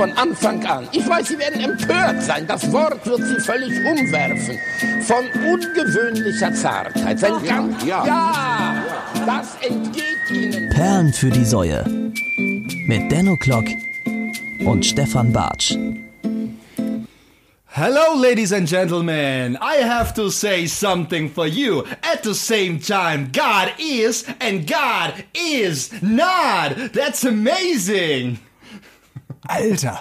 von Anfang an. Ich weiß, Sie werden empört sein. Das Wort wird Sie völlig umwerfen. Von ungewöhnlicher Zartheit. Sein ganz, ja. ja, das entgeht Ihnen. Perlen für die Säue. Mit Denno Klock und Stefan Bartsch. Hello, ladies and gentlemen. I have to say something for you. At the same time, God is and God is not. That's amazing. Alter.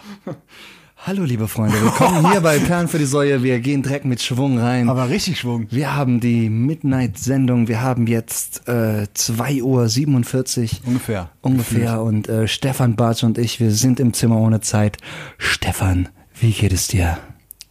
Hallo, liebe Freunde. Willkommen hier bei Perlen für die Säue. Wir gehen direkt mit Schwung rein. Aber richtig Schwung. Wir haben die Midnight-Sendung. Wir haben jetzt äh, 2.47 Uhr. Ungefähr. Ungefähr. Und äh, Stefan Bartsch und ich, wir sind im Zimmer ohne Zeit. Stefan, wie geht es dir?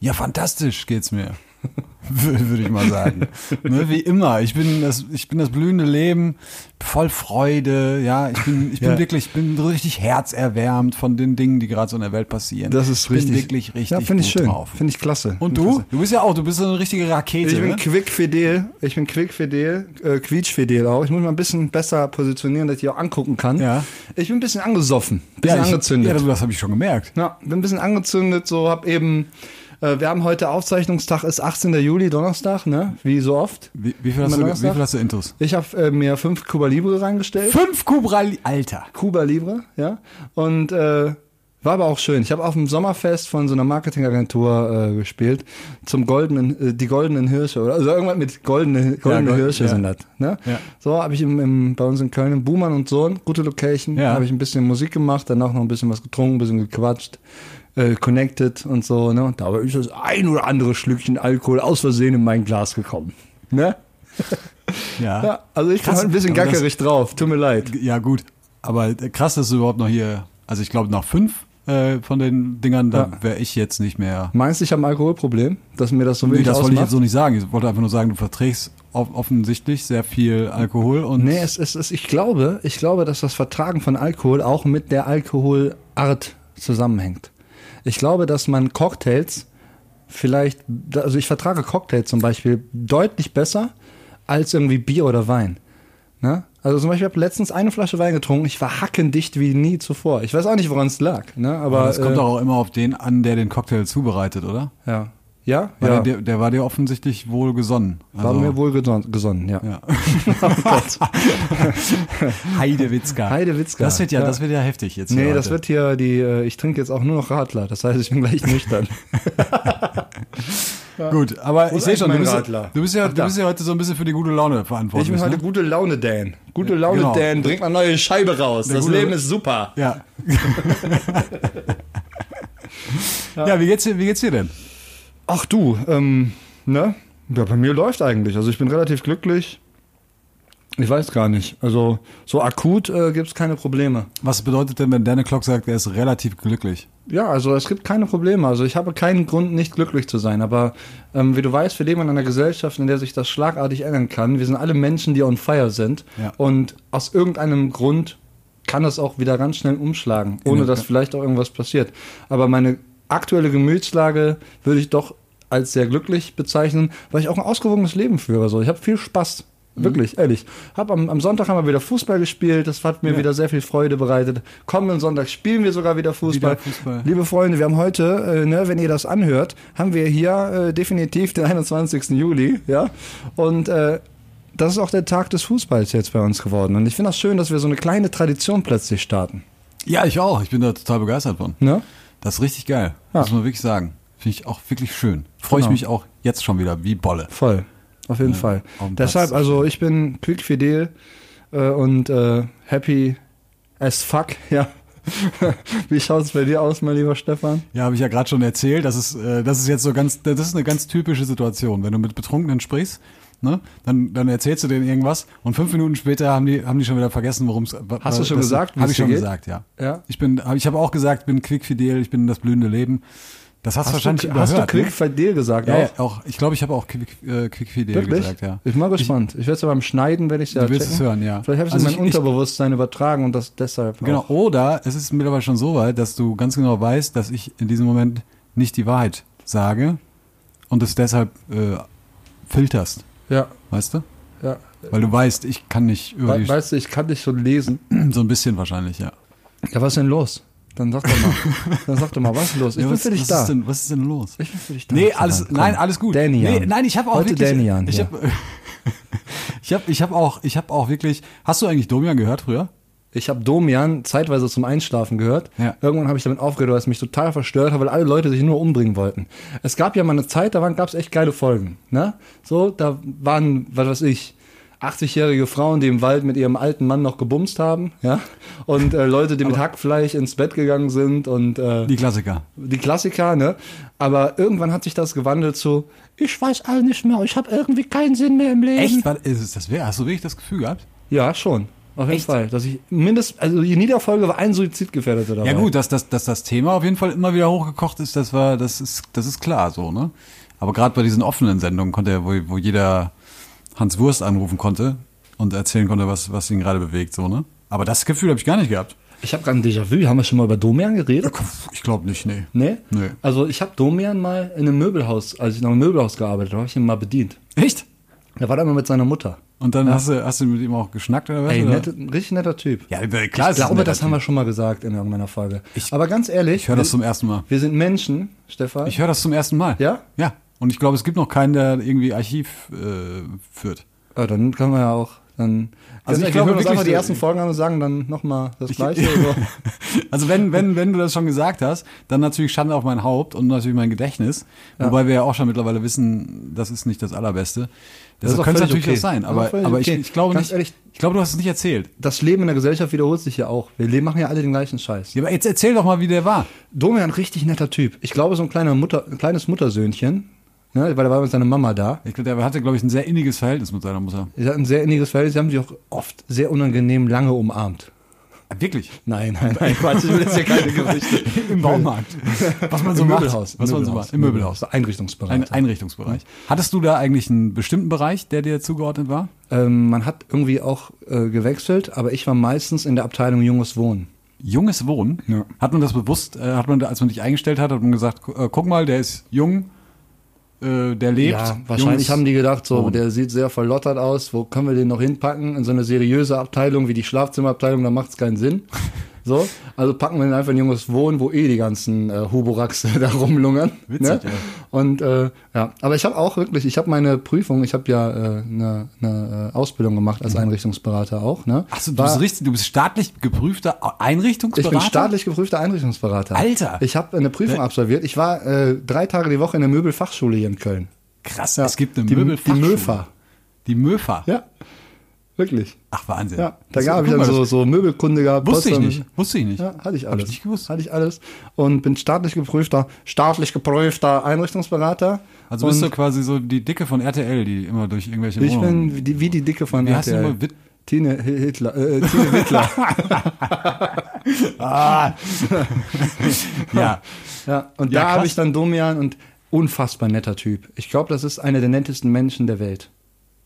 Ja, fantastisch geht's mir. Würde ich mal sagen. ne, wie immer. Ich bin das, ich bin das blühende Leben, voll Freude, ja. Ich bin, ich bin Ja. wirklich, ich bin richtig herzerwärmt von den Dingen, die gerade so in der Welt passieren. Das ist ich bin richtig. wirklich richtig Ja, finde ich schön. Finde ich klasse. Und Finde ich du? klasse. Du bist ja auch, du bist so eine richtige Rakete. Ich bin ne? quickfidel. Ich bin quickfidel, äh, quietschfidel auch. Ich muss mal ein bisschen besser positionieren, dass ich die auch angucken kann. Ja. Ich bin ein bisschen angesoffen, ein bisschen ja, ich, angezündet. Ja, das habe ich schon gemerkt. Ja, bin ein bisschen angezündet, so hab eben, äh, wir haben heute Aufzeichnungstag, ist 18. Juli, Donnerstag, ne? Wie so oft. Wie, wie, viel, hast du, wie viel hast du Intus? Ich habe äh, mir fünf Cuba Libre reingestellt. Fünf Kubra, Alter. Cuba Libre, ja. Und äh, war aber auch schön. Ich habe auf dem Sommerfest von so einer Marketingagentur äh, gespielt zum goldenen, äh, die goldenen Hirsche oder also irgendwas mit goldene, goldene Gold- Hirsche ja. sind das. Ne? Ja. So habe ich im, im, bei uns in Köln im Buhmann und Sohn, gute Location, Ja. habe ich ein bisschen Musik gemacht, danach noch ein bisschen was getrunken, ein bisschen gequatscht. Äh, connected und so, ne? Und dabei ist das ein oder andere Schlückchen Alkohol aus Versehen in mein Glas gekommen. Ne? Ja. Ja, also ich bin ein bisschen aber das- gackerig drauf. Tut mir leid. Ja, gut. Aber krass, dass du überhaupt noch hier, also ich glaube nach fünf äh, von den Dingern, da Ja. wäre ich jetzt nicht mehr. Meinst du, ich habe ein Alkoholproblem, dass mir das so Nee, wenig das wollte ich ausmacht? jetzt so nicht sagen. Ich wollte einfach nur sagen, du verträgst off offensichtlich sehr viel Alkohol und Nee, es ist, es, ich glaube, ich glaube, dass das Vertragen von Alkohol auch mit der Alkoholart zusammenhängt. Ich glaube, dass man Cocktails vielleicht, also ich vertrage Cocktails zum Beispiel deutlich besser als irgendwie Bier oder Wein. Ne? Also zum Beispiel, ich habe letztens eine Flasche Wein getrunken, ich war hackendicht wie nie zuvor. Ich weiß auch nicht, woran es lag. Ne? Aber das kommt äh, auch immer auf den an, der den Cocktail zubereitet, oder? ja. Ja, Weil ja. der, der war dir offensichtlich wohl gesonnen. war mir wohl geson gesonnen, ja. Ja. Heidewitzka. Heidewitzka, Das wird ja, ja. das wird ja heftig jetzt. Nee, das wird hier die, äh, ich trinke jetzt auch nur noch Radler. Das heißt, ich bin gleich nüchtern. gut. Aber Wo ich sehe schon, du bist, ja, du bist ja, Ach, du bist ja heute so ein bisschen für die gute Laune Ich verantwortlich. bin heute ne? gute Laune Dan. Gute Laune Genau. Dan, bringt mal neue Scheibe raus. das gute- Leben ist super. Ja. ja, wie geht's dir, wie geht's dir denn? Ach du, ähm, ne? Ja, bei mir läuft eigentlich. Also ich bin relativ glücklich. Ich weiß gar nicht. Also so akut äh, gibt's keine Probleme. Was bedeutet denn, wenn Danny Clock sagt, er ist relativ glücklich? Ja, also es gibt keine Probleme. Also ich habe keinen Grund, nicht glücklich zu sein. Aber ähm, wie du weißt, wir leben in einer Gesellschaft, in der sich das schlagartig ändern kann. Wir sind alle Menschen, die on fire sind. Ja. Und aus irgendeinem Grund kann das auch wieder ganz schnell umschlagen, ohne dass vielleicht auch irgendwas passiert. Aber meine aktuelle Gemütslage würde ich doch als sehr glücklich bezeichnen, weil ich auch ein ausgewogenes Leben führe. So, ich habe viel Spaß. Mhm. Wirklich, ehrlich. Hab am, am Sonntag haben wir wieder Fußball gespielt, das hat mir Ja. wieder sehr viel Freude bereitet. Kommenden Sonntag spielen wir sogar wieder Fußball. Wieder Fußball. Liebe Freunde, wir haben heute, äh, ne, wenn ihr das anhört, haben wir hier äh, definitiv den 21. Juli, ja. Und äh, das ist auch der Tag des Fußballs jetzt bei uns geworden. Und ich finde das schön, dass wir so eine kleine Tradition plötzlich starten. Ja, ich auch. Ich bin da total begeistert von. Ne? Das ist richtig geil. Ja. Muss man wirklich sagen. Finde ich auch wirklich schön. Freue ich Genau. mich auch jetzt schon wieder wie Bolle. Voll. Auf jeden Fall. auf dem Deshalb, also ich bin quickfidel äh, und äh, happy as fuck, ja. Wie schaut's bei dir aus, mein lieber Stefan? Ja, habe ich ja gerade schon erzählt. Das ist, äh, das ist jetzt so ganz, das ist eine ganz typische Situation. Wenn du mit Betrunkenen sprichst, ne, dann, dann erzählst du denen irgendwas und fünf Minuten später haben die, haben die schon wieder vergessen, worum es. Hast du schon gesagt, Habe es ich schon geht? gesagt, ja. Ja. Ich bin, hab- ich habe auch gesagt, bin quickfidel, ich bin das blühende Leben. Das hast, du wahrscheinlich du, überhört. hast du ne? quickfidel gesagt Ja, auch? auch. Ich glaube, ich habe auch quick, äh, quickfidel gesagt, ja. Ich bin mal gespannt. Ich, werde es ja beim Schneiden, werde ich ja Du wirst es hören, ja. Vielleicht habe ich es Also in mein ich- ich- Unterbewusstsein übertragen und das deshalb Genau. auch. Oder es ist mittlerweile schon so weit, dass du ganz genau weißt, dass ich in diesem Moment nicht die Wahrheit sage und es deshalb äh, filterst, Ja, weißt du? ja. Weil du weißt, ich kann nicht über We weißt du, ich kann dich schon lesen. so ein bisschen wahrscheinlich, ja. Ja, was ist denn los? Dann sag doch mal, dann sag doch mal, was ist los? Ich Ja, bin was, für dich was da. Ist denn, was ist denn los? ich bin für dich da. Nee, alles, Komm. nein, alles gut. Danian. Nee, nein, ich habe auch Heute wirklich, Danian ich hier. habe ich habe ich habe auch ich habe auch wirklich Hast du eigentlich Domian gehört früher? Ich habe Domian zeitweise zum Einschlafen gehört. Ja. Irgendwann habe ich damit aufgehört, weil es mich total verstört hat, weil alle Leute sich nur umbringen wollten. Es gab ja mal eine Zeit, da gab es echt geile Folgen. Ne? So, da waren, was weiß ich, 80-jährige Frauen, die im Wald mit ihrem alten Mann noch gebumst haben, ja, und äh, Leute, die mit Hackfleisch ins Bett gegangen sind und äh, Die Klassiker. die Klassiker, ne? Aber irgendwann hat sich das gewandelt zu, ich weiß all nicht mehr, ich habe irgendwie keinen Sinn mehr im Leben. Echt? Was ist es das? Wer? Hast du wirklich das Gefühl gehabt? Ja, schon. Auf jeden Echt? Fall. Dass ich mindestens, also in jeder Folge war ein Suizidgefährdeter dabei. Ja gut, dass, dass, dass das Thema auf jeden Fall immer wieder hochgekocht ist, das war, das ist, das ist klar so, ne? Aber gerade bei diesen offenen Sendungen konnte er, wo, wo jeder Hans Wurst anrufen konnte und erzählen konnte, was, was ihn gerade bewegt, so, ne? Aber das Gefühl habe ich gar nicht gehabt. Ich habe gerade ein Déjà-vu. Haben wir schon mal über Domian geredet? Ich glaube nicht, nee. Nee? Nee. Also ich habe Domian mal in einem Möbelhaus, als ich noch im Möbelhaus gearbeitet habe, habe ich ihn mal bedient. Echt? Er war da immer mit seiner Mutter. Und dann hast, du, hast du mit ihm auch geschnackt oder was? Ey, ein richtig netter Typ. Ja, klar, ich glaube, das haben wir Typ. schon mal gesagt in irgendeiner Folge. Ich- Aber ganz ehrlich, Ich höre das zum ersten Mal. wir sind Menschen, Stefan. Ich höre das zum ersten Mal. Ja? Ja. Und ich glaube, es gibt noch keinen, der irgendwie Archiv äh, führt. ja, dann können wir ja auch dann. Also ich wir glaube uns wirklich, die äh, ersten Folgen an und sagen dann nochmal das Gleiche. so. Also wenn, wenn, wenn du das schon gesagt hast, dann natürlich Schande auf mein Haupt und natürlich mein Gedächtnis. Wobei wir ja auch schon mittlerweile wissen, das ist nicht das Allerbeste. Das Deshalb auch könnte natürlich okay. auch sein. Das ist Aber, völlig aber ich, okay. ich glaube Ganz nicht, ehrlich- ich glaube, du hast es nicht erzählt. Das Leben in der Gesellschaft wiederholt sich ja auch. Wir leben- machen ja alle den gleichen Scheiß. Ja, aber jetzt erzähl doch mal, wie der war. Domian, richtig netter Typ. Ich glaube, so ein, kleiner Mutter, ein kleines Muttersöhnchen, ne, weil da war mit seiner Mama da. Ich glaube, der hatte, glaube ich, ein sehr inniges Verhältnis mit seiner Mutter. Sie hatten ein sehr inniges Verhältnis. Sie haben sich auch oft sehr unangenehm lange umarmt. Ah, Wirklich? Nein, nein, nein, Quatsch, ich will jetzt hier keine Gerüchte. Im Baumarkt. Was man so Im macht. Möbelhaus. Was man so macht. Im Möbelhaus. Einrichtungsbereich. Ein Einrichtungsbereich. Hattest du da eigentlich einen bestimmten Bereich, der dir zugeordnet war? ähm, man hat irgendwie auch äh, gewechselt, aber ich war meistens in der Abteilung Junges Wohnen. Junges Wohnen? Ja. Hat man das bewusst, äh, hat man, als man dich eingestellt hat, hat man gesagt, äh, guck mal, der ist jung, äh, der lebt. Ja, wahrscheinlich Junges haben die gedacht, so, der sieht sehr verlottert aus, wo können wir den noch hinpacken? In so eine seriöse Abteilung wie die Schlafzimmerabteilung, da macht es keinen Sinn. So, also packen wir den einfach in junges Wohnen, wo eh die ganzen äh, Huboraks da rumlungern. Witzig, ne? ja. Und äh, ja, aber ich habe auch wirklich, ich habe meine Prüfung, ich habe ja eine äh, ne, ne, äh, Ausbildung gemacht als Einrichtungsberater auch. Ne? Achso, du War- bist richtig, du bist staatlich geprüfter ich Einrichtungsberater? bin staatlich geprüfter Einrichtungsberater. Alter! Ich habe eine Prüfung absolviert. Ich war äh, drei Tage die Woche in der Möbelfachschule hier in Köln. Krass, Ja. es gibt eine die, die Möbelfachschule. Möfa. Die Möfa. Ja, wirklich. Ach, Wahnsinn. Ja, da gab ich dann mal, so, so Möbelkunde gehabt. Wusste ich Potsdam. nicht. Wusste ich nicht. Ja, hatte ich Hab alles. ich nicht gewusst. Hatte ich alles. Und bin staatlich geprüfter, staatlich geprüfter Einrichtungsberater. Also bist du und quasi so die Dicke von RTL, die immer durch irgendwelche ich Wohnungen- bin wie die, wie die Dicke von Wie heißt die RTL. nochmal? Witt- Tine Hi- Hitler, äh, Tine Wittler. Ah. ja. ja, und Ja, da habe ich dann Domian und unfassbar netter Typ. Ich glaube, das ist einer der nettesten Menschen der Welt.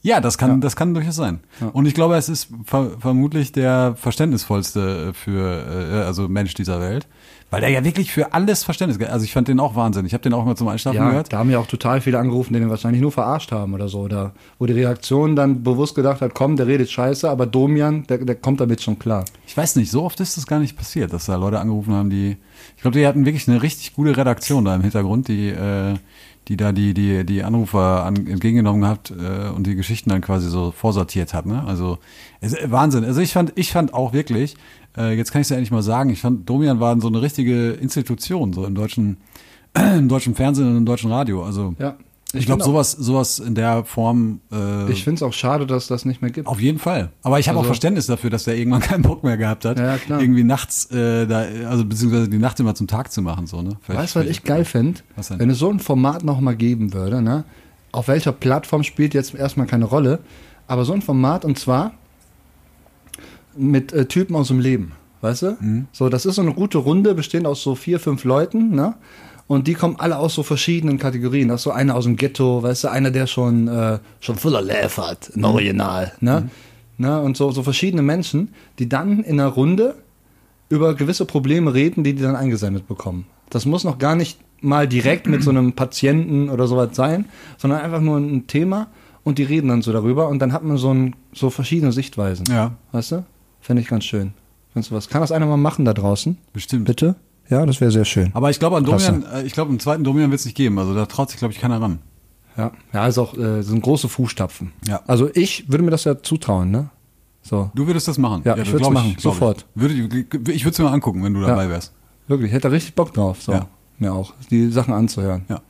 Ja, das kann, das kann durchaus sein. Und ich glaube, es ist ver vermutlich der verständnisvollste für, äh, also Mensch dieser Welt. Weil der ja wirklich für alles Verständnis, also ich fand den auch Wahnsinn. Ich habe den auch mal zum Einschlafen Ja, gehört. da haben ja auch total viele angerufen, die den wahrscheinlich nur verarscht haben oder so. Oder wo die Reaktion dann bewusst gedacht hat, komm, der redet scheiße, aber Domian, der, der kommt damit schon klar. Ich weiß nicht, so oft ist das gar nicht passiert, dass da Leute angerufen haben, die, ich glaube, die hatten wirklich eine richtig gute Redaktion da im Hintergrund, die, äh, die da die, die, die Anrufer an, entgegengenommen hat äh, und die Geschichten dann quasi so vorsortiert hat. Ne? Also es, Wahnsinn. Also ich fand, ich fand auch wirklich, äh, jetzt kann ich es ja endlich mal sagen, ich fand, Domian war so eine richtige Institution, so im deutschen, im deutschen Fernsehen und im deutschen Radio. Also Ja. Ich glaube, auch- sowas, sowas in der Form äh, Ich finde es auch schade, dass das nicht mehr gibt. auf jeden Fall. Aber ich habe auch Also- Verständnis dafür, dass der irgendwann keinen Bock mehr gehabt hat, Ja, klar. irgendwie nachts, äh, da, also beziehungsweise die Nacht immer zum Tag zu machen, so ne. Vielleicht- Weißt du, was ich geil fände? Denn? Wenn es so ein Format noch mal geben würde, ne? Auf welcher Plattform spielt jetzt erstmal keine Rolle, aber so ein Format und zwar mit äh, Typen aus dem Leben, weißt du? Mhm. So, das ist so eine gute Runde, bestehend aus so vier, fünf Leuten, ne? Und die kommen alle aus so verschiedenen Kategorien. Das ist so einer aus dem Ghetto, weißt du, einer, der schon, äh, schon voller Laugh hat, Mhm. ein Original, ne? ne? Und so, so verschiedene Menschen, die dann in einer Runde über gewisse Probleme reden, die die dann eingesendet bekommen. Das muss noch gar nicht mal direkt mit so einem Patienten oder sowas sein, sondern einfach nur ein Thema und die reden dann so darüber und dann hat man so, ein, so verschiedene Sichtweisen. Ja. Weißt du? Fände ich ganz schön. Findest du was? Kann das einer mal machen da draußen? Bestimmt. Bitte? Ja, das wäre sehr schön. Aber ich glaube, an. Domian, äh, ich glaube, einen zweiten Domian wird es nicht geben. Also da traut sich, glaube ich, keiner ran. Ja, ja, ist auch, äh, sind große Fußstapfen. Ja. Also ich würde mir das ja zutrauen, ne? So. Du würdest das machen. Ja, ich das würd's glaub machen, sofort. Ich. Würde, ich würde es mir mal angucken, wenn du dabei wärst. Wirklich, ich hätte da richtig Bock drauf. So. Ja. Mir auch. Die Sachen anzuhören. Ja.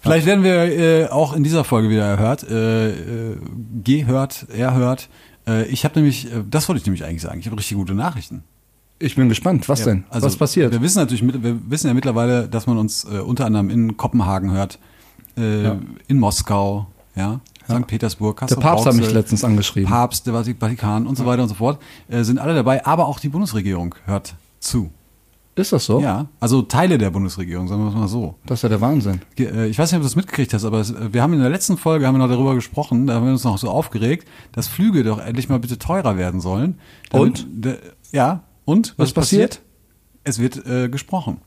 Vielleicht werden wir äh, auch in dieser Folge wieder erhört, äh, äh, gehört, erhört. Äh, ich habe nämlich, äh, das wollte ich nämlich eigentlich sagen, ich habe richtig gute Nachrichten. Ich bin gespannt. Was denn? Also, Was passiert? Wir wissen natürlich, wir wissen ja mittlerweile, dass man uns äh, unter anderem in Kopenhagen hört, äh, Ja. in Moskau, ja, St. Petersburg, Der Kassel, Papst hat mich letztens angeschrieben. Papst, der Vatik- Vatikan und so weiter und so fort, äh, sind alle dabei, aber auch die Bundesregierung hört zu. Ist das so? Ja, also Teile der Bundesregierung, sagen wir es mal so. Das ist ja der Wahnsinn. Äh, Ich weiß nicht, ob du das mitgekriegt hast, aber äh, wir haben in der letzten Folge haben wir noch darüber gesprochen, da haben wir uns noch so aufgeregt, dass Flüge doch endlich mal bitte teurer werden sollen. Und? ja, und? Was passiert? Es wird äh, gesprochen.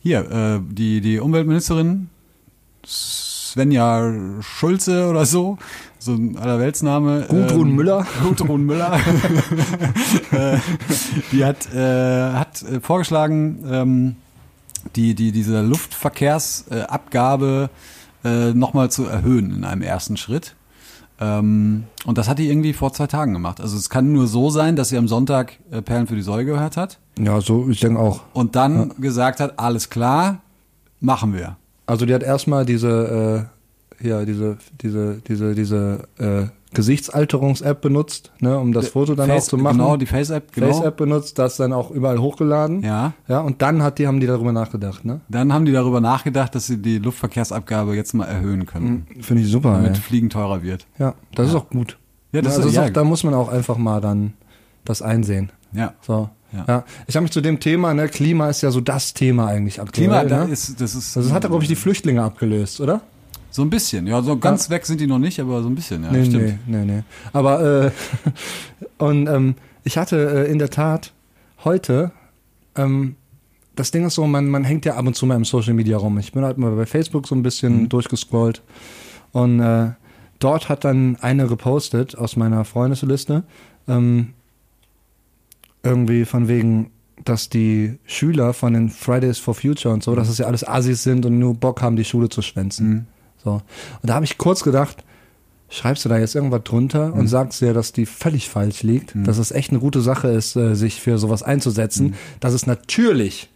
Hier, äh, die, die Umweltministerin Svenja Schulze oder so, so ein Allerweltsname. Gudrun Müller. Gudrun Müller. Äh, die hat, äh, hat äh, vorgeschlagen, ähm, die, die, diese Luftverkehrsabgabe Abgabe, äh, nochmal zu erhöhen in einem ersten Schritt. Ähm, und das hat die irgendwie vor zwei Tagen gemacht. Also es kann nur so sein, dass sie am Sonntag äh, Perlen für die Säule gehört hat Ja, so, ich denke auch. und dann gesagt hat, alles klar, machen wir. Also die hat erstmal diese, äh, ja, diese, diese, diese, diese äh, Gesichtsalterungs-App benutzt, ne, um das Foto dann Face- auch zu machen. Genau, die Face-App, genau. Face-App benutzt, das dann auch überall hochgeladen. Ja. Ja, und dann hat die, haben die darüber nachgedacht, ne? Dann haben die darüber nachgedacht, dass sie die Luftverkehrsabgabe jetzt mal erhöhen können, Finde ich super, damit ey. Fliegen teurer wird. Ja, das ist auch gut. Ja, das also ist- ist ja. auch, da muss man auch einfach mal dann das einsehen. Ja. So. Ja. Ja. Ich habe mich zu dem Thema, ne, Klima ist ja so das Thema eigentlich aktuell. Klima, ne? da ist, das ist also das hat ja, glaube ich, die Flüchtlinge abgelöst, oder? So ein bisschen. Ja, so ganz weg sind die noch nicht, aber so ein bisschen, ja, nee, stimmt. nee, nee, nee. Aber äh, und ähm, ich hatte äh, in der Tat heute, ähm, das Ding ist so, man, man hängt ja ab und zu mal im Social Media rum. Ich bin halt mal bei Facebook so ein bisschen Mhm. durchgescrollt und äh, dort hat dann eine gepostet aus meiner Freundesliste, ähm, irgendwie von wegen, dass die Schüler von den Fridays for Future und so, dass es ja alles Assis sind und nur Bock haben, die Schule zu schwänzen. So. Und da habe ich kurz gedacht, schreibst du da jetzt irgendwas drunter und sagst dir, dass die völlig falsch liegt, dass es echt eine gute Sache ist, äh, sich für sowas einzusetzen, dass es natürlich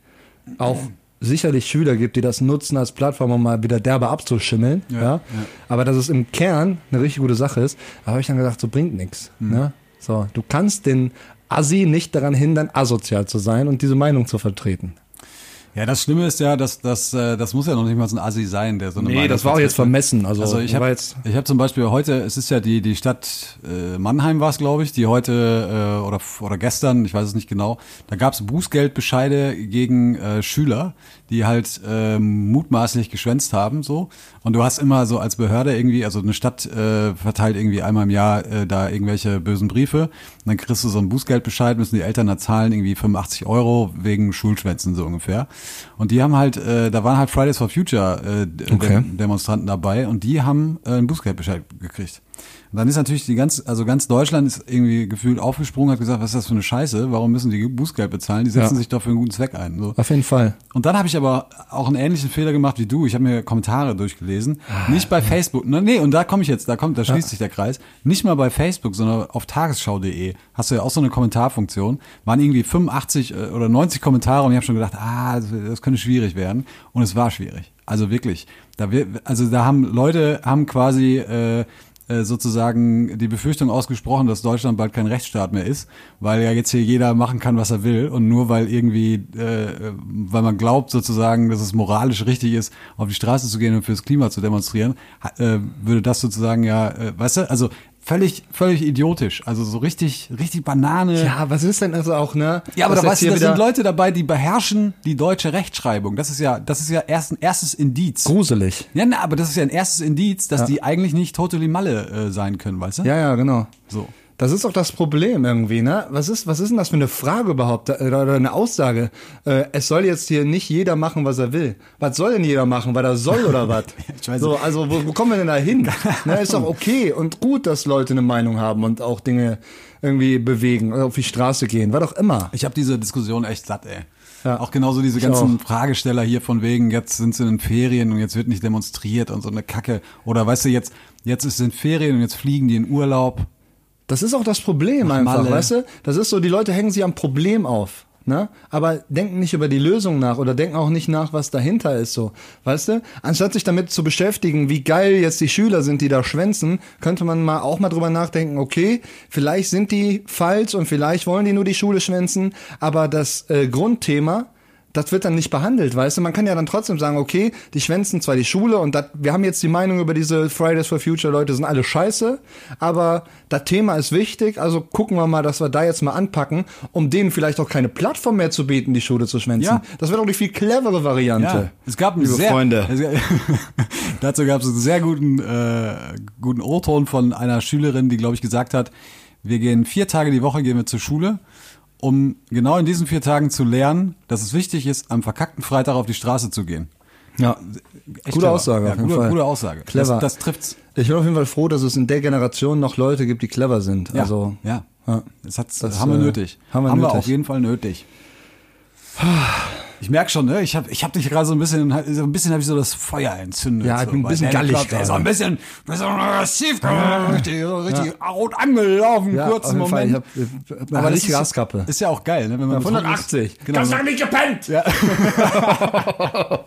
auch sicherlich Schüler gibt, die das nutzen als Plattform, um mal wieder derbe abzuschimmeln, ja, ja. aber dass es im Kern eine richtig gute Sache ist, da habe ich dann gedacht, so bringt nichts, ne? So, du kannst den Assi nicht daran hindern, asozial zu sein und diese Meinung zu vertreten. Ja, das Schlimme ist ja, dass das, äh, das muss ja noch nicht mal so ein Assi sein, der so eine Nee, Meinung das war auch jetzt vertritt. vermessen. Also, Also ich habe ich hab zum Beispiel heute, es ist ja die die Stadt äh, Mannheim war es, glaube ich, die heute äh, oder oder gestern, ich weiß es nicht genau, da gab es Bußgeldbescheide gegen äh, Schüler, die halt ähm, mutmaßlich geschwänzt haben, so. Und du hast immer so als Behörde irgendwie, also eine Stadt äh, verteilt irgendwie einmal im Jahr äh, da irgendwelche bösen Briefe. Und dann kriegst du so einen Bußgeldbescheid, müssen die Eltern da zahlen irgendwie 85 Euro wegen Schulschwänzen so ungefähr. Und die haben halt, äh, da waren halt Fridays for Future äh, Okay. Dem- Demonstranten dabei und die haben äh, einen Bußgeldbescheid gekriegt. Und dann ist natürlich die ganz, also ganz Deutschland ist irgendwie gefühlt aufgesprungen, hat gesagt, was ist das für eine Scheiße? Warum müssen die Bußgeld bezahlen? Die setzen Ja. sich doch für einen guten Zweck ein. So. auf jeden Fall. Und dann habe ich aber auch einen ähnlichen Fehler gemacht wie du. Ich habe mir Kommentare durchgelesen. nicht bei Facebook. Ne, nee, und da komme ich jetzt, da kommt, da schließt sich der Kreis. Nicht mal bei Facebook, sondern auf tagesschau.de hast du ja auch so eine Kommentarfunktion. Waren irgendwie 85 äh, oder 90 Kommentare und ich habe schon gedacht, ah, das, das könnte schwierig werden. Und es war schwierig. Also wirklich. Da wir, also da haben Leute haben quasi äh, sozusagen die Befürchtung ausgesprochen, dass Deutschland bald kein Rechtsstaat mehr ist, weil ja jetzt hier jeder machen kann, was er will und nur weil irgendwie, äh, weil man glaubt sozusagen, dass es moralisch richtig ist, auf die Straße zu gehen und fürs Klima zu demonstrieren, äh, würde das sozusagen ja, äh, weißt du, also völlig, völlig idiotisch, also so richtig, richtig Banane. Ja, was ist denn also auch, ne? Ja, aber dass da weißt du, da sind Leute dabei, die beherrschen die deutsche Rechtschreibung. Das ist ja, das ist ja erst ein erstes Indiz. gruselig. Ja, na, aber das ist ja ein erstes Indiz, dass die eigentlich nicht totally Malle äh, sein können, weißt du? Ja, ja, genau. So. Das ist doch das Problem irgendwie, ne? Was ist, was ist denn das für eine Frage überhaupt oder oder eine Aussage? Äh, es soll jetzt hier nicht jeder machen, was er will. Was soll denn jeder machen, weil er soll oder was? So, also wo, wo kommen wir denn da hin? ne, ist doch okay und gut, dass Leute eine Meinung haben und auch Dinge irgendwie bewegen oder auf die Straße gehen, was auch immer. Ich habe diese Diskussion echt satt, ey. Ja. Auch genauso diese Ich ganzen auch. Fragesteller hier von wegen, jetzt sind sie in den Ferien und jetzt wird nicht demonstriert und so eine Kacke. Oder weißt du, jetzt, jetzt ist in Ferien und jetzt fliegen die in Urlaub. Das ist auch das Problem Nach einfach, Malle. weißt du? Das ist so, die Leute hängen sich am Problem auf. Ne? Aber denken nicht über die Lösung nach oder denken auch nicht nach, was dahinter ist, so. Weißt du? Anstatt sich damit zu beschäftigen, wie geil jetzt die Schüler sind, die da schwänzen, könnte man mal auch mal drüber nachdenken, okay, vielleicht sind die falsch und vielleicht wollen die nur die Schule schwänzen, aber das äh, Grundthema, das wird dann nicht behandelt, weißt du? Man kann ja dann trotzdem sagen, okay, die schwänzen zwar die Schule und dat, wir haben jetzt die Meinung über diese Fridays for Future Leute sind alle scheiße, aber das Thema ist wichtig, also gucken wir mal, dass wir da jetzt mal anpacken, um denen vielleicht auch keine Plattform mehr zu bieten, die Schule zu schwänzen. Ja. Das wäre doch die viel clevere Variante. Ja, es gab einen liebe sehr, Freunde. Es, dazu gab es einen sehr guten, äh, guten O-Ton von einer Schülerin, die, glaube ich, gesagt hat, wir gehen vier Tage die Woche gehen wir zur Schule, um genau in diesen vier Tagen zu lernen, dass es wichtig ist, am verkackten Freitag auf die Straße zu gehen. Ja. Echt Gute clever. Aussage, ja, auf jeden gute, Fall. gute Aussage. Clever. Das, das trifft's. Ich bin auf jeden Fall froh, dass es in der Generation noch Leute gibt, die clever sind. Ja, Also, ja. ja. Das, hat's, Das, haben wir äh, nötig. haben wir wir nötig. auf jeden Fall nötig. Ich merke schon, ne? Ich habe ich hab dich gerade so ein bisschen, so ein bisschen habe ich so das Feuer entzündet. Ja, ich bin ein so, bisschen bei Danny gallig Club, So ein bisschen, bisschen aggressiv, richtig, richtig rot angelaufen, ja, kurzen. Moment. Ich hab, ich hab Aber das richtige ist, ja auch geil, ne? Wenn man betrunken 180. Ist. Genau. Das noch nicht gepennt! Ja.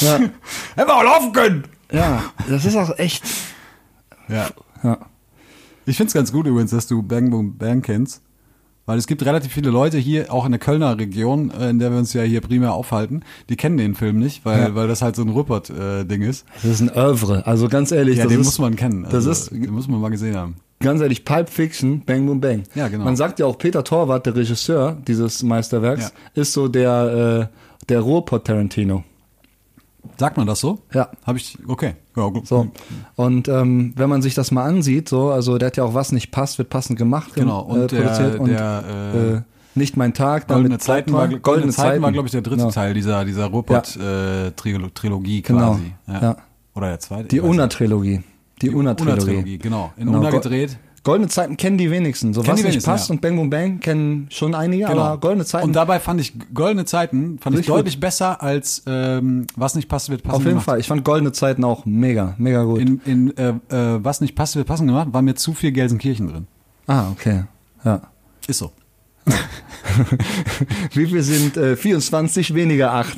Ja. Hätten wir auch laufen können. ja, das ist auch echt. Ja. Ja. Ich find's ganz gut übrigens, dass du Bang Boom Bang kennst. Weil es gibt relativ viele Leute hier, auch in der Kölner Region, äh, in der wir uns ja hier primär aufhalten, die kennen den Film nicht, weil, Ja. weil das halt so ein Rupert-Ding ist. Das ist ein Oeuvre. Also ganz ehrlich, Ja, das den ist, muss man kennen. das Also, ist den muss man mal gesehen haben. ganz ehrlich Pipe Fiction, Bang Boom Bang. Ja, genau. Man sagt ja auch Peter Torwart, der Regisseur dieses Meisterwerks, ist so der äh, der Ruhrpott Tarantino. Sagt man das so? Ja. Habe ich, okay. Ja, gut. So. Und ähm, wenn man sich das mal ansieht, so, also der hat ja auch was nicht passt, wird passend gemacht, Genau, und der- produziert und der, äh, äh, nicht mein Tag, Goldene Zeiten war, Goldene, Goldene Zeiten war, Zeiten. glaube ich, der dritte Genau. Teil dieser, dieser Ruppert-Trilogie Genau. quasi. Ja. Oder der zweite. Die. Una-Trilogie. Die, Una-Trilogie. Una-Trilogie, genau. In Genau, Una gedreht. Goldene Zeiten kennen die wenigsten. So Kennen was nicht passt ja. und Bang Boom Bang kennen schon einige, aber Goldene Zeiten Und dabei fand ich Goldene Zeiten fand ich deutlich besser als ähm, Was nicht passt, wird passend auf jeden gemacht. Fall. Ich fand Goldene Zeiten auch mega, mega gut. In, in äh, äh, Was nicht passt, wird passend gemacht, war mir zu viel Gelsenkirchen drin. ah, okay. Ja. Ist so. Wie viel sind äh, 24 weniger 8?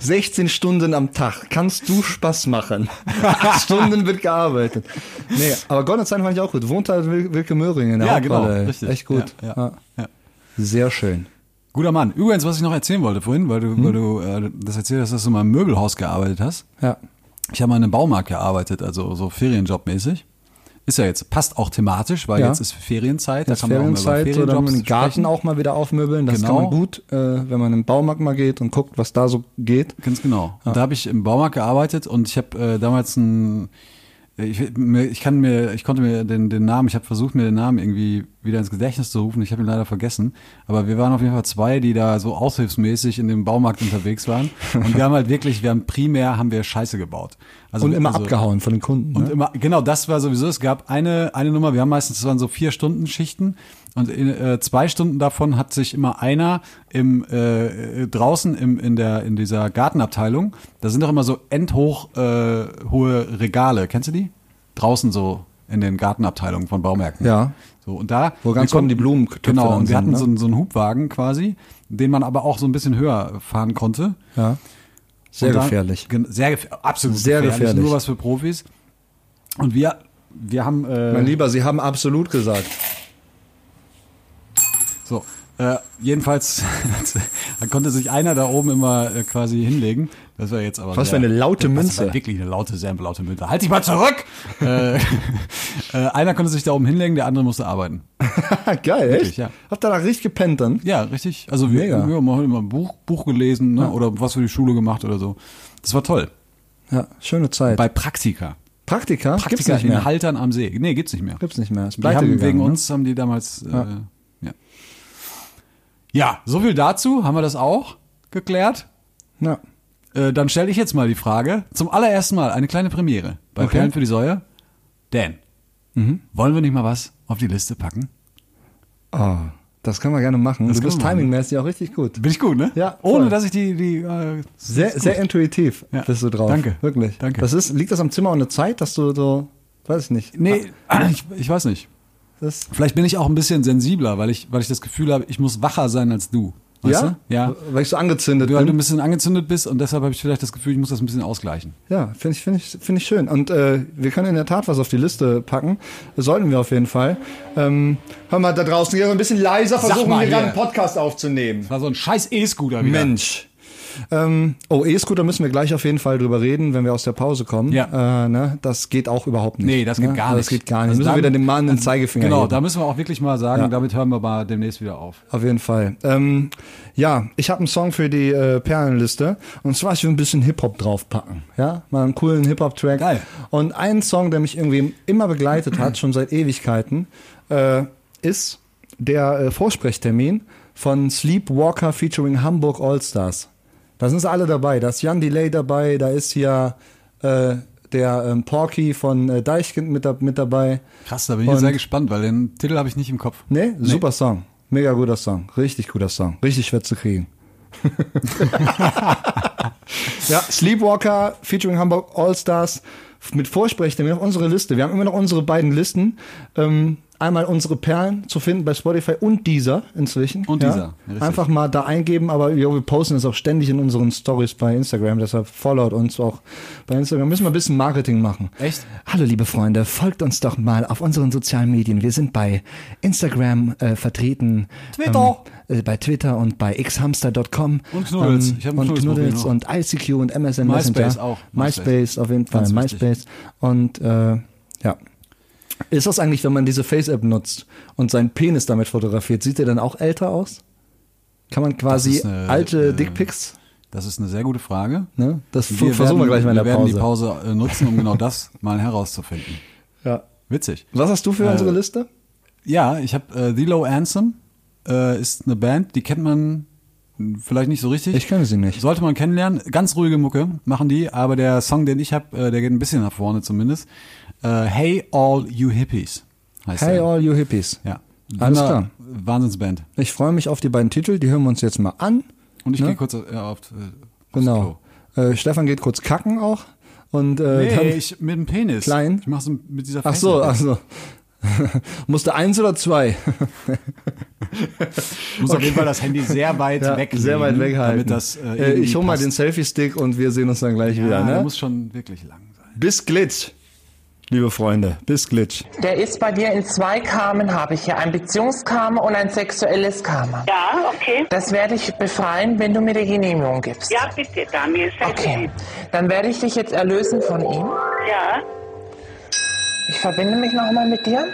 16 Stunden am Tag. Kannst du Spaß machen? 8 Stunden wird gearbeitet. Nee, aber Goldene Zeiten fand ich auch gut. Wohnt halt Wil Wilke Möhring in der Ja, genau, Hauptrolle. richtig. Echt gut. Ja, ja, ja. Sehr schön. Guter Mann. Übrigens, was ich noch erzählen wollte vorhin, weil du, Hm? weil du äh, das erzählt hast, dass du mal im Möbelhaus gearbeitet hast. Ja. Ich habe mal in einem Baumarkt gearbeitet, also so Ferienjobmäßig. Ist ja jetzt, passt auch thematisch, weil Ja. jetzt ist Ferienzeit. Das da kann man auch mal Ferienzeit, über so Ferienjobs den Garten sprechen. auch mal wieder aufmöbeln. Das Genau. kann man gut, äh, wenn man im Baumarkt mal geht und guckt, was da so geht. Ganz genau. Und da habe ich im Baumarkt gearbeitet und ich habe äh, damals ein ich, mir- ich kann mir, ich konnte mir den, den Namen, ich habe versucht, mir den Namen irgendwie wieder ins Gedächtnis zu rufen. Ich habe ihn leider vergessen. Aber wir waren auf jeden Fall zwei, die da so aushilfsmäßig in dem Baumarkt unterwegs waren. Und wir haben halt wirklich, wir haben primär haben wir Scheiße gebaut. Also, und immer also, abgehauen von den Kunden. Und ne? immer, genau, das war sowieso, es gab eine, eine Nummer, wir haben meistens, das waren so vier Stunden Schichten und in, äh, zwei Stunden davon hat sich immer einer im, äh, draußen im, in der, in dieser Gartenabteilung, da sind doch immer so endhoch, äh, hohe Regale, kennst du die? Draußen so in den Gartenabteilungen von Baumärkten. Ja. So, und da. Wo ganz oben die Blumentöpfe Genau, und wir hatten ne? so, einen- so einen Hubwagen quasi, den man aber auch so ein bisschen höher fahren konnte. Ja. Sehr dann- gefährlich. Sehr gef absolut Sehr gefährlich. Nur was für Profis. Und wir, wir haben. Äh, Mein Lieber, Sie haben absolut gesagt. Äh, jedenfalls da konnte sich einer da oben immer äh, quasi hinlegen. Das war jetzt aber Was sehr, für eine laute das Münze. war wirklich eine laute, sehr laute Münze. Halt dich mal zurück! äh, äh, einer konnte sich da oben hinlegen, der andere musste arbeiten. Geil, Wirklich, echt? ja. Habt ihr da richtig gepennt dann? Ja, richtig. Also wir, wir haben heute mal ein Buch, Buch gelesen ne? oder was für die Schule gemacht oder so. Das war toll. Ja, schöne Zeit. Bei Praktika. Praktika? Gibt's Praktika nicht in mehr. Haltern am See. Nee, gibt's nicht mehr. Gibt's nicht mehr. Ist Die haben gegangen, wegen ne? uns haben die damals äh, ja. so viel dazu, haben wir das auch geklärt. Ja. Äh, dann stelle ich jetzt mal die Frage, zum allerersten Mal eine kleine Premiere bei Okay. Perlen für die Säue. Dan, wollen wir nicht mal was auf die Liste packen? Oh, das können wir gerne machen. Das du bist timingmäßig auch richtig gut. Bin ich gut, ne? Ja, Ohne, voll. dass ich die, die äh, Sehr, sehr intuitiv Ja. bist du drauf. Danke. Wirklich. Danke. Das ist, liegt das am Zimmer und der Zeit, dass du so, weiß ich nicht. Nee, ich, ich weiß nicht. Das, Vielleicht bin ich auch ein bisschen sensibler, weil ich, weil ich das Gefühl habe, ich muss wacher sein als du. Weißt ja? du? Ja. Weil ich so angezündet Du, weil du ein bin. bisschen angezündet bist und deshalb habe ich vielleicht das Gefühl, ich muss das ein bisschen ausgleichen. Ja, finde ich, finde ich, finde ich schön. Und äh, wir können in der Tat was auf die Liste packen. Das sollten wir auf jeden Fall. Ähm, hör mal, da draußen hier ein bisschen leiser versuchen, mal hier gerade einen Podcast aufzunehmen. Das war so ein scheiß E-Scooter wieder. Mensch. Ähm, oh, E-Scooter müssen wir gleich auf jeden Fall drüber reden, wenn wir aus der Pause kommen. Ja. Äh, ne? Das geht auch überhaupt nicht. Nee, das geht ne? gar nicht. Das geht gar nicht. Also müssen wir wieder dem Mann den Zeigefinger Genau, heben. da müssen wir auch wirklich mal sagen, Ja. damit hören wir mal demnächst wieder auf. Auf jeden Fall. Ähm, ja, ich habe einen Song für die äh, Perlenliste. Und zwar, ich will ein bisschen Hip-Hop draufpacken. Ja, mal einen coolen Hip-Hop-Track. Geil. Und ein Song, der mich irgendwie immer begleitet hat, schon seit Ewigkeiten, äh, ist der äh, Vorsprechtermin von Sleepwalker featuring Hamburg All-Stars. Da sind sie alle dabei. Da ist Jan Delay dabei, da ist hier äh, der ähm, Porky von äh, Deichkind mit, da- mit dabei. Krass, da bin ich Und- sehr gespannt, weil den Titel habe ich nicht im Kopf. Nee, super Song. Mega guter Song. Richtig guter Song. Richtig schwer zu kriegen. ja, Sleepwalker featuring Hamburg All-Stars mit Vorsprechtermin auf unsere Liste. Wir haben immer noch unsere beiden Listen. Ähm, einmal unsere Perlen zu finden bei Spotify und dieser inzwischen. Und ja. dieser. Einfach mal da eingeben, aber jo, wir posten es auch ständig in unseren Stories bei Instagram. Deshalb followt uns auch bei Instagram. Müssen wir ein bisschen Marketing machen. Echt? Hallo liebe Freunde, folgt uns doch mal auf unseren sozialen Medien. Wir sind bei Instagram äh, vertreten, Twitter. ähm, äh, bei Twitter und bei xhamster.com Und Knuddels. Ich hab ein und Knuddels und ICQ und MSN MySpace Messenger. auch. MySpace, MySpace. auf jeden Fall, Ganz wichtig. MySpace und äh, ja. Ist das eigentlich, wenn man diese Face-App nutzt und seinen Penis damit fotografiert, sieht der dann auch älter aus? Kann man quasi eine, alte äh, Dickpics, Das ist eine sehr gute Frage. ne? Das Wir versuchen wir werden- gleich mal in der Wir werden die Pause. Pause äh, nutzen, um genau das mal herauszufinden. Ja. Witzig. Was hast du für Äh, unsere Liste? Ja, ich habe äh, The Low Anthem. Äh, ist eine Band, die kennt man vielleicht nicht so richtig. Ich kenne sie nicht. Sollte man kennenlernen. Ganz ruhige Mucke machen die, aber der Song, den ich habe, äh, der geht ein bisschen nach vorne zumindest. Äh, hey All You Hippies heißt Hey der. all you hippies. Ja. Alles klar. Wahnsinnsband. Ich freue mich auf die beiden Titel, die hören wir uns jetzt mal an. Und ich Ne? gehe kurz äh, auf, äh, aufs Genau. Äh, Stefan geht kurz kacken auch. Und äh, Nee, ich, mit dem Penis. Klein? Ich mach's so mit dieser ach so, ach so. Musste eins oder zwei? Muss auf jeden Fall das Handy sehr weit Ja, weglegen. sehr weit weghalten. Damit das, äh, äh, ich hole mal den Selfie-Stick und wir sehen uns dann gleich Ja, wieder. der Ne? muss schon wirklich lang sein. Bis Glitch, liebe Freunde. Bis Glitch. Der ist bei dir in zwei Karmen, habe ich hier. Ein Beziehungskarma und ein sexuelles Karma. Ja, okay. Das werde ich befreien, wenn du mir die Genehmigung gibst. Ja, bitte, Daniel, Okay. lieb. Dann werde ich dich jetzt erlösen von ihm. Ja, Ich verbinde mich nochmal mit dir.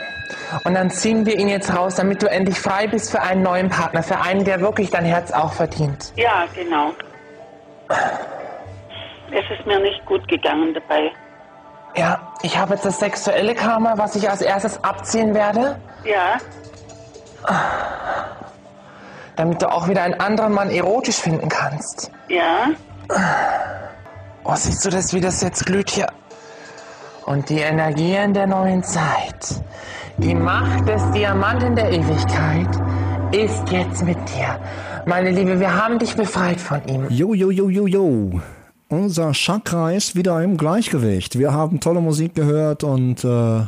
Und dann ziehen wir ihn jetzt raus, damit du endlich frei bist für einen neuen Partner. Für einen, der wirklich dein Herz auch verdient. ja, genau. Es ist mir nicht gut gegangen dabei. Ja, ich habe jetzt das sexuelle Karma, was ich als erstes abziehen werde, Ja, damit du auch wieder einen anderen Mann erotisch finden kannst. ja, Oh, siehst du das, wie das jetzt glüht hier? Und die Energien der neuen Zeit, die Macht des Diamanten der Ewigkeit ist jetzt mit dir. Meine Liebe, wir haben dich befreit von ihm. Jo, jo, jo, jo, jo. Unser Chakra ist wieder im Gleichgewicht. Wir haben tolle Musik gehört und äh,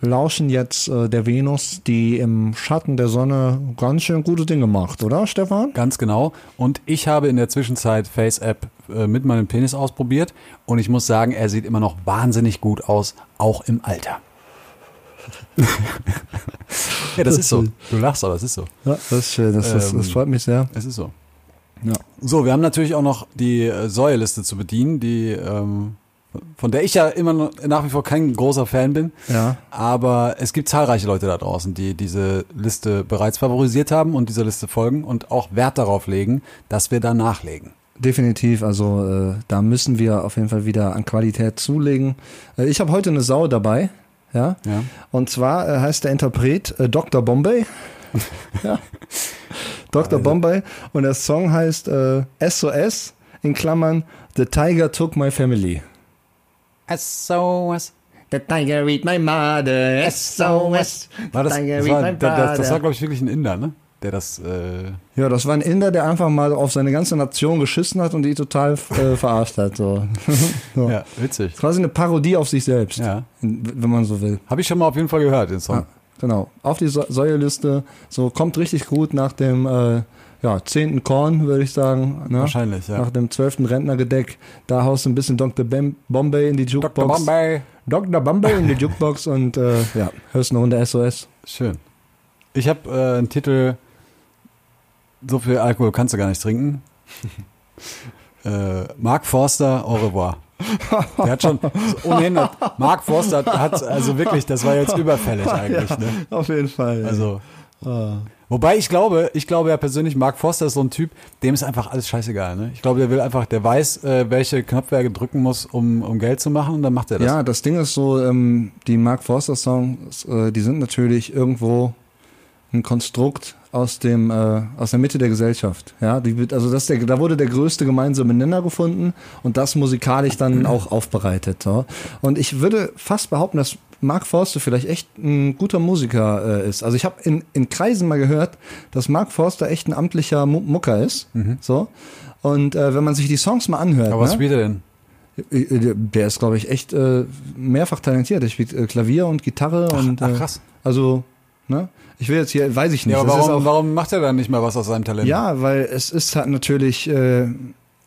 lauschen jetzt äh, der Venus, die im Schatten der Sonne ganz schön gute Dinge macht, oder Stefan? Ganz genau. Und ich habe in der Zwischenzeit Face-App äh, mit meinem Penis ausprobiert und ich muss sagen, er sieht immer noch wahnsinnig gut aus, auch im Alter. ja, das ist so. Du lachst, aber es ist so. Ja, das ist schön. Das, das, das Ähm, freut mich sehr. Es ist so. Ja. So, wir haben natürlich auch noch die äh, Säuerliste zu bedienen, die ähm, von der ich ja immer noch, nach wie vor kein großer Fan bin. Ja. Aber es gibt zahlreiche Leute da draußen, die diese Liste bereits favorisiert haben und dieser Liste folgen und auch Wert darauf legen, dass wir da nachlegen. definitiv. Also äh, da müssen wir auf jeden Fall wieder an Qualität zulegen. Äh, ich habe heute eine Sau dabei. Ja. Ja. Und zwar äh, heißt der Interpret äh, Dr. Bombay. ja. Dr. Bombay. Und der Song heißt äh, SOS in Klammern The Tiger Took My Family. SOS. The Tiger eat my mother. SOS. War das, das, war, das, das war glaube ich, wirklich ein Inder, ne? Der das. Äh, Ja, das war ein Inder, der einfach mal auf seine ganze Nation geschissen hat und die total äh, verarscht hat. So. so. ja, witzig. Quasi eine Parodie auf sich selbst, Ja. wenn man so will. Habe ich schon mal auf jeden Fall gehört, den Song. Ja, genau. Auf die so Säuleliste. So kommt richtig gut nach dem äh, ja, zehnten Korn, würde ich sagen. Ne? Wahrscheinlich, ja. Nach dem zwölften Rentnergedeck. Da haust du ein bisschen Dr. Bam Bombay in die Jukebox. Dr. Bombay. Dr. Bombay in die Jukebox und äh, ja, hörst eine Runde SOS. Schön. Ich habe äh, einen Titel, so viel Alkohol kannst du gar nicht trinken. äh, Mark Forster, au revoir. Der hat schon ohnehin, Mark Forster hat also wirklich, das war jetzt überfällig eigentlich. Ne? Auf jeden Fall. ja. Wobei ich glaube, ich glaube ja persönlich, Mark Forster ist so ein Typ, dem ist einfach alles scheißegal. Ne? Ich glaube, der will einfach, der weiß, äh, welche Knöpfe er drücken muss, um, um Geld zu machen und dann macht er das. Ja, das Ding ist so, ähm, die Mark Forster Songs, äh, die sind natürlich irgendwo ein Konstrukt aus dem äh, aus der Mitte der Gesellschaft. Ja, die also das der, da wurde der größte gemeinsame Nenner gefunden und das musikalisch dann auch aufbereitet. So. Und ich würde fast behaupten, dass Mark Forster vielleicht echt ein guter Musiker äh, ist. Also ich habe in, in Kreisen mal gehört, dass Mark Forster echt ein amtlicher Mu Mucker ist. So. Und äh, wenn man sich die Songs mal anhört, Aber was ne? spielt er denn? Äh, Der ist, glaube ich, echt äh, mehrfach talentiert. Er spielt äh, Klavier und Gitarre und ach, äh, krass. also, ne? Ich will jetzt hier, weiß ich nicht. Ja, aber warum, auch, warum macht er dann nicht mal was aus seinem Talent? ja, weil es ist halt natürlich, äh,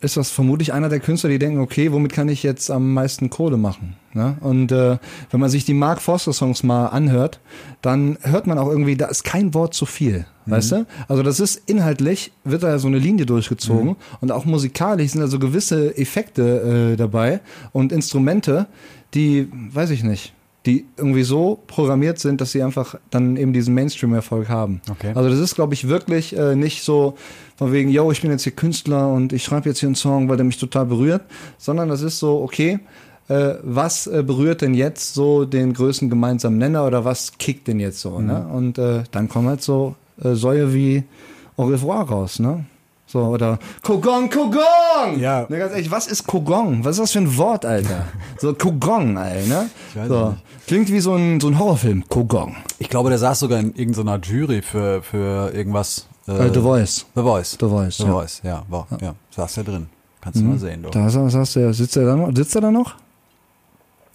ist das vermutlich einer der Künstler, die denken, okay, womit kann ich jetzt am meisten Kohle machen? Ne? Und äh, wenn man sich die Mark Forster Songs mal anhört, dann hört man auch irgendwie, da ist kein Wort zu viel. Weißt du? Also das ist inhaltlich, wird da so eine Linie durchgezogen und auch musikalisch sind da so gewisse Effekte äh, dabei und Instrumente, die, weiß ich nicht, die irgendwie so programmiert sind, dass sie einfach dann eben diesen Mainstream-Erfolg haben. Okay. Also das ist, glaube ich, wirklich äh, nicht so von wegen, yo, ich bin jetzt hier Künstler und ich schreibe jetzt hier einen Song, weil der mich total berührt, sondern das ist so, okay, äh, was äh, berührt denn jetzt so den größten gemeinsamen Nenner oder was kickt denn jetzt so, ne? Mhm. Und äh, dann kommen halt so äh, Säue wie Au revoir raus, ne? So, oder Kogong, Kogong! Ja. Ne, ganz ehrlich, was ist Kogong? Was ist das für ein Wort, Alter? So, Kogong, Alter, ne? Ich weiß so. nicht. Klingt wie so ein, so ein Horrorfilm. Kogong. Ich glaube, der saß sogar in irgendeiner Jury für, für irgendwas. Äh, The Voice. The Voice. The Voice, The ja. Voice, ja, war, ja. Saß der drin. Kannst du mal sehen, du. Da er, hast du, sitzt er da noch? Sitzt er da noch?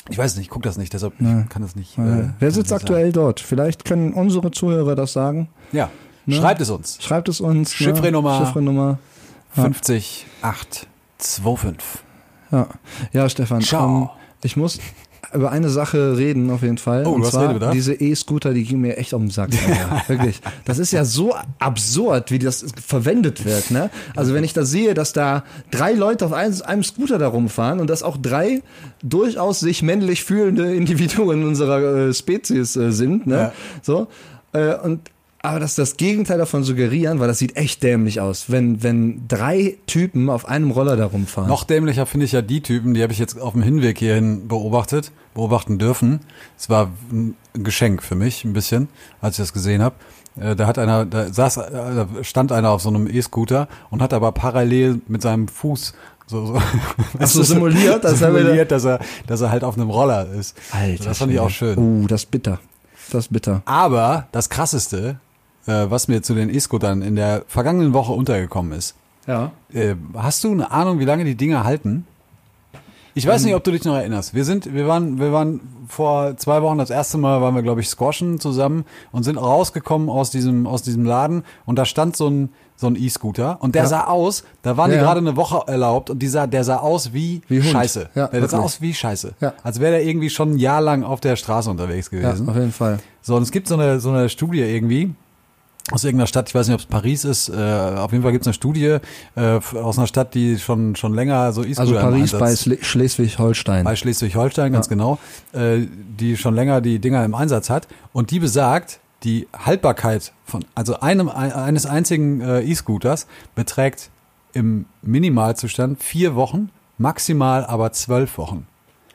Ich weiß nicht, ich guck das nicht, deshalb Ja. ich kann das nicht. Äh, äh, Wer sitzt aktuell dort? Vielleicht können unsere Zuhörer das sagen. Sagen. Ja, Ne? schreibt es uns. Schreibt es uns. Chiffrenummer. Ne? Chiffrenummer. Ja. 50825. Ja, ja Stefan. Ciao. Ähm, ich muss über eine Sache reden auf jeden Fall. Oh, Und du hast zwar Redebedarf? diese E-Scooter, die gehen mir echt auf den Sack. Wirklich. Das ist ja so absurd, wie das verwendet wird. Ne? Also wenn ich da sehe, dass da drei Leute auf einem, einem Scooter da rumfahren und dass auch drei durchaus sich männlich fühlende Individuen unserer äh, Spezies äh, sind. Ne? Ja. So. Äh, und aber dass das Gegenteil davon suggerieren, weil das sieht echt dämlich aus, wenn, wenn drei Typen auf einem Roller da rumfahren. Noch dämlicher finde ich ja die Typen, die habe ich jetzt auf dem Hinweg hierhin beobachtet, beobachten dürfen. Es war ein Geschenk für mich ein bisschen, als ich das gesehen habe. Äh, Da hat einer, da saß, äh, da stand einer auf so einem E-Scooter und hat aber parallel mit seinem Fuß so, so, Ach so, simuliert, dass er simuliert, dass er, dass er halt auf einem Roller ist. Alter, das fand ich auch schön. Uh, das ist bitter. Das ist bitter. Aber das krasseste, äh, was mir zu den E-Scootern in der vergangenen Woche untergekommen ist, Ja. äh, hast du eine Ahnung, wie lange die Dinger halten? Ich weiß nicht, ob du dich noch erinnerst. Wir sind, wir waren, wir waren vor zwei Wochen das erste Mal, waren wir glaube ich squashen zusammen und sind rausgekommen aus diesem, aus diesem Laden und da stand so ein, so ein E-Scooter und der Ja. sah aus, da waren Ja, die ja. gerade eine Woche erlaubt und dieser, der sah aus wie, Wie. Scheiße. Ja, der sah aus wie Scheiße. Ja. Als wäre der irgendwie schon ein Jahr lang auf der Straße unterwegs Ja, gewesen. auf jeden Fall. So, und es gibt so eine, so eine Studie irgendwie aus irgendeiner Stadt, ich weiß nicht, ob es Paris ist, äh, auf jeden Fall gibt es eine Studie äh, aus einer Stadt, die schon, schon länger so E-Scooter Also Paris bei Schle- Schleswig-Holstein. bei Schleswig-Holstein, ganz genau, äh, die schon länger die Dinger im Einsatz hat. Und die besagt, die Haltbarkeit von, also einem, ein- eines einzigen äh, E-Scooters beträgt im Minimalzustand vier Wochen, maximal aber zwölf Wochen.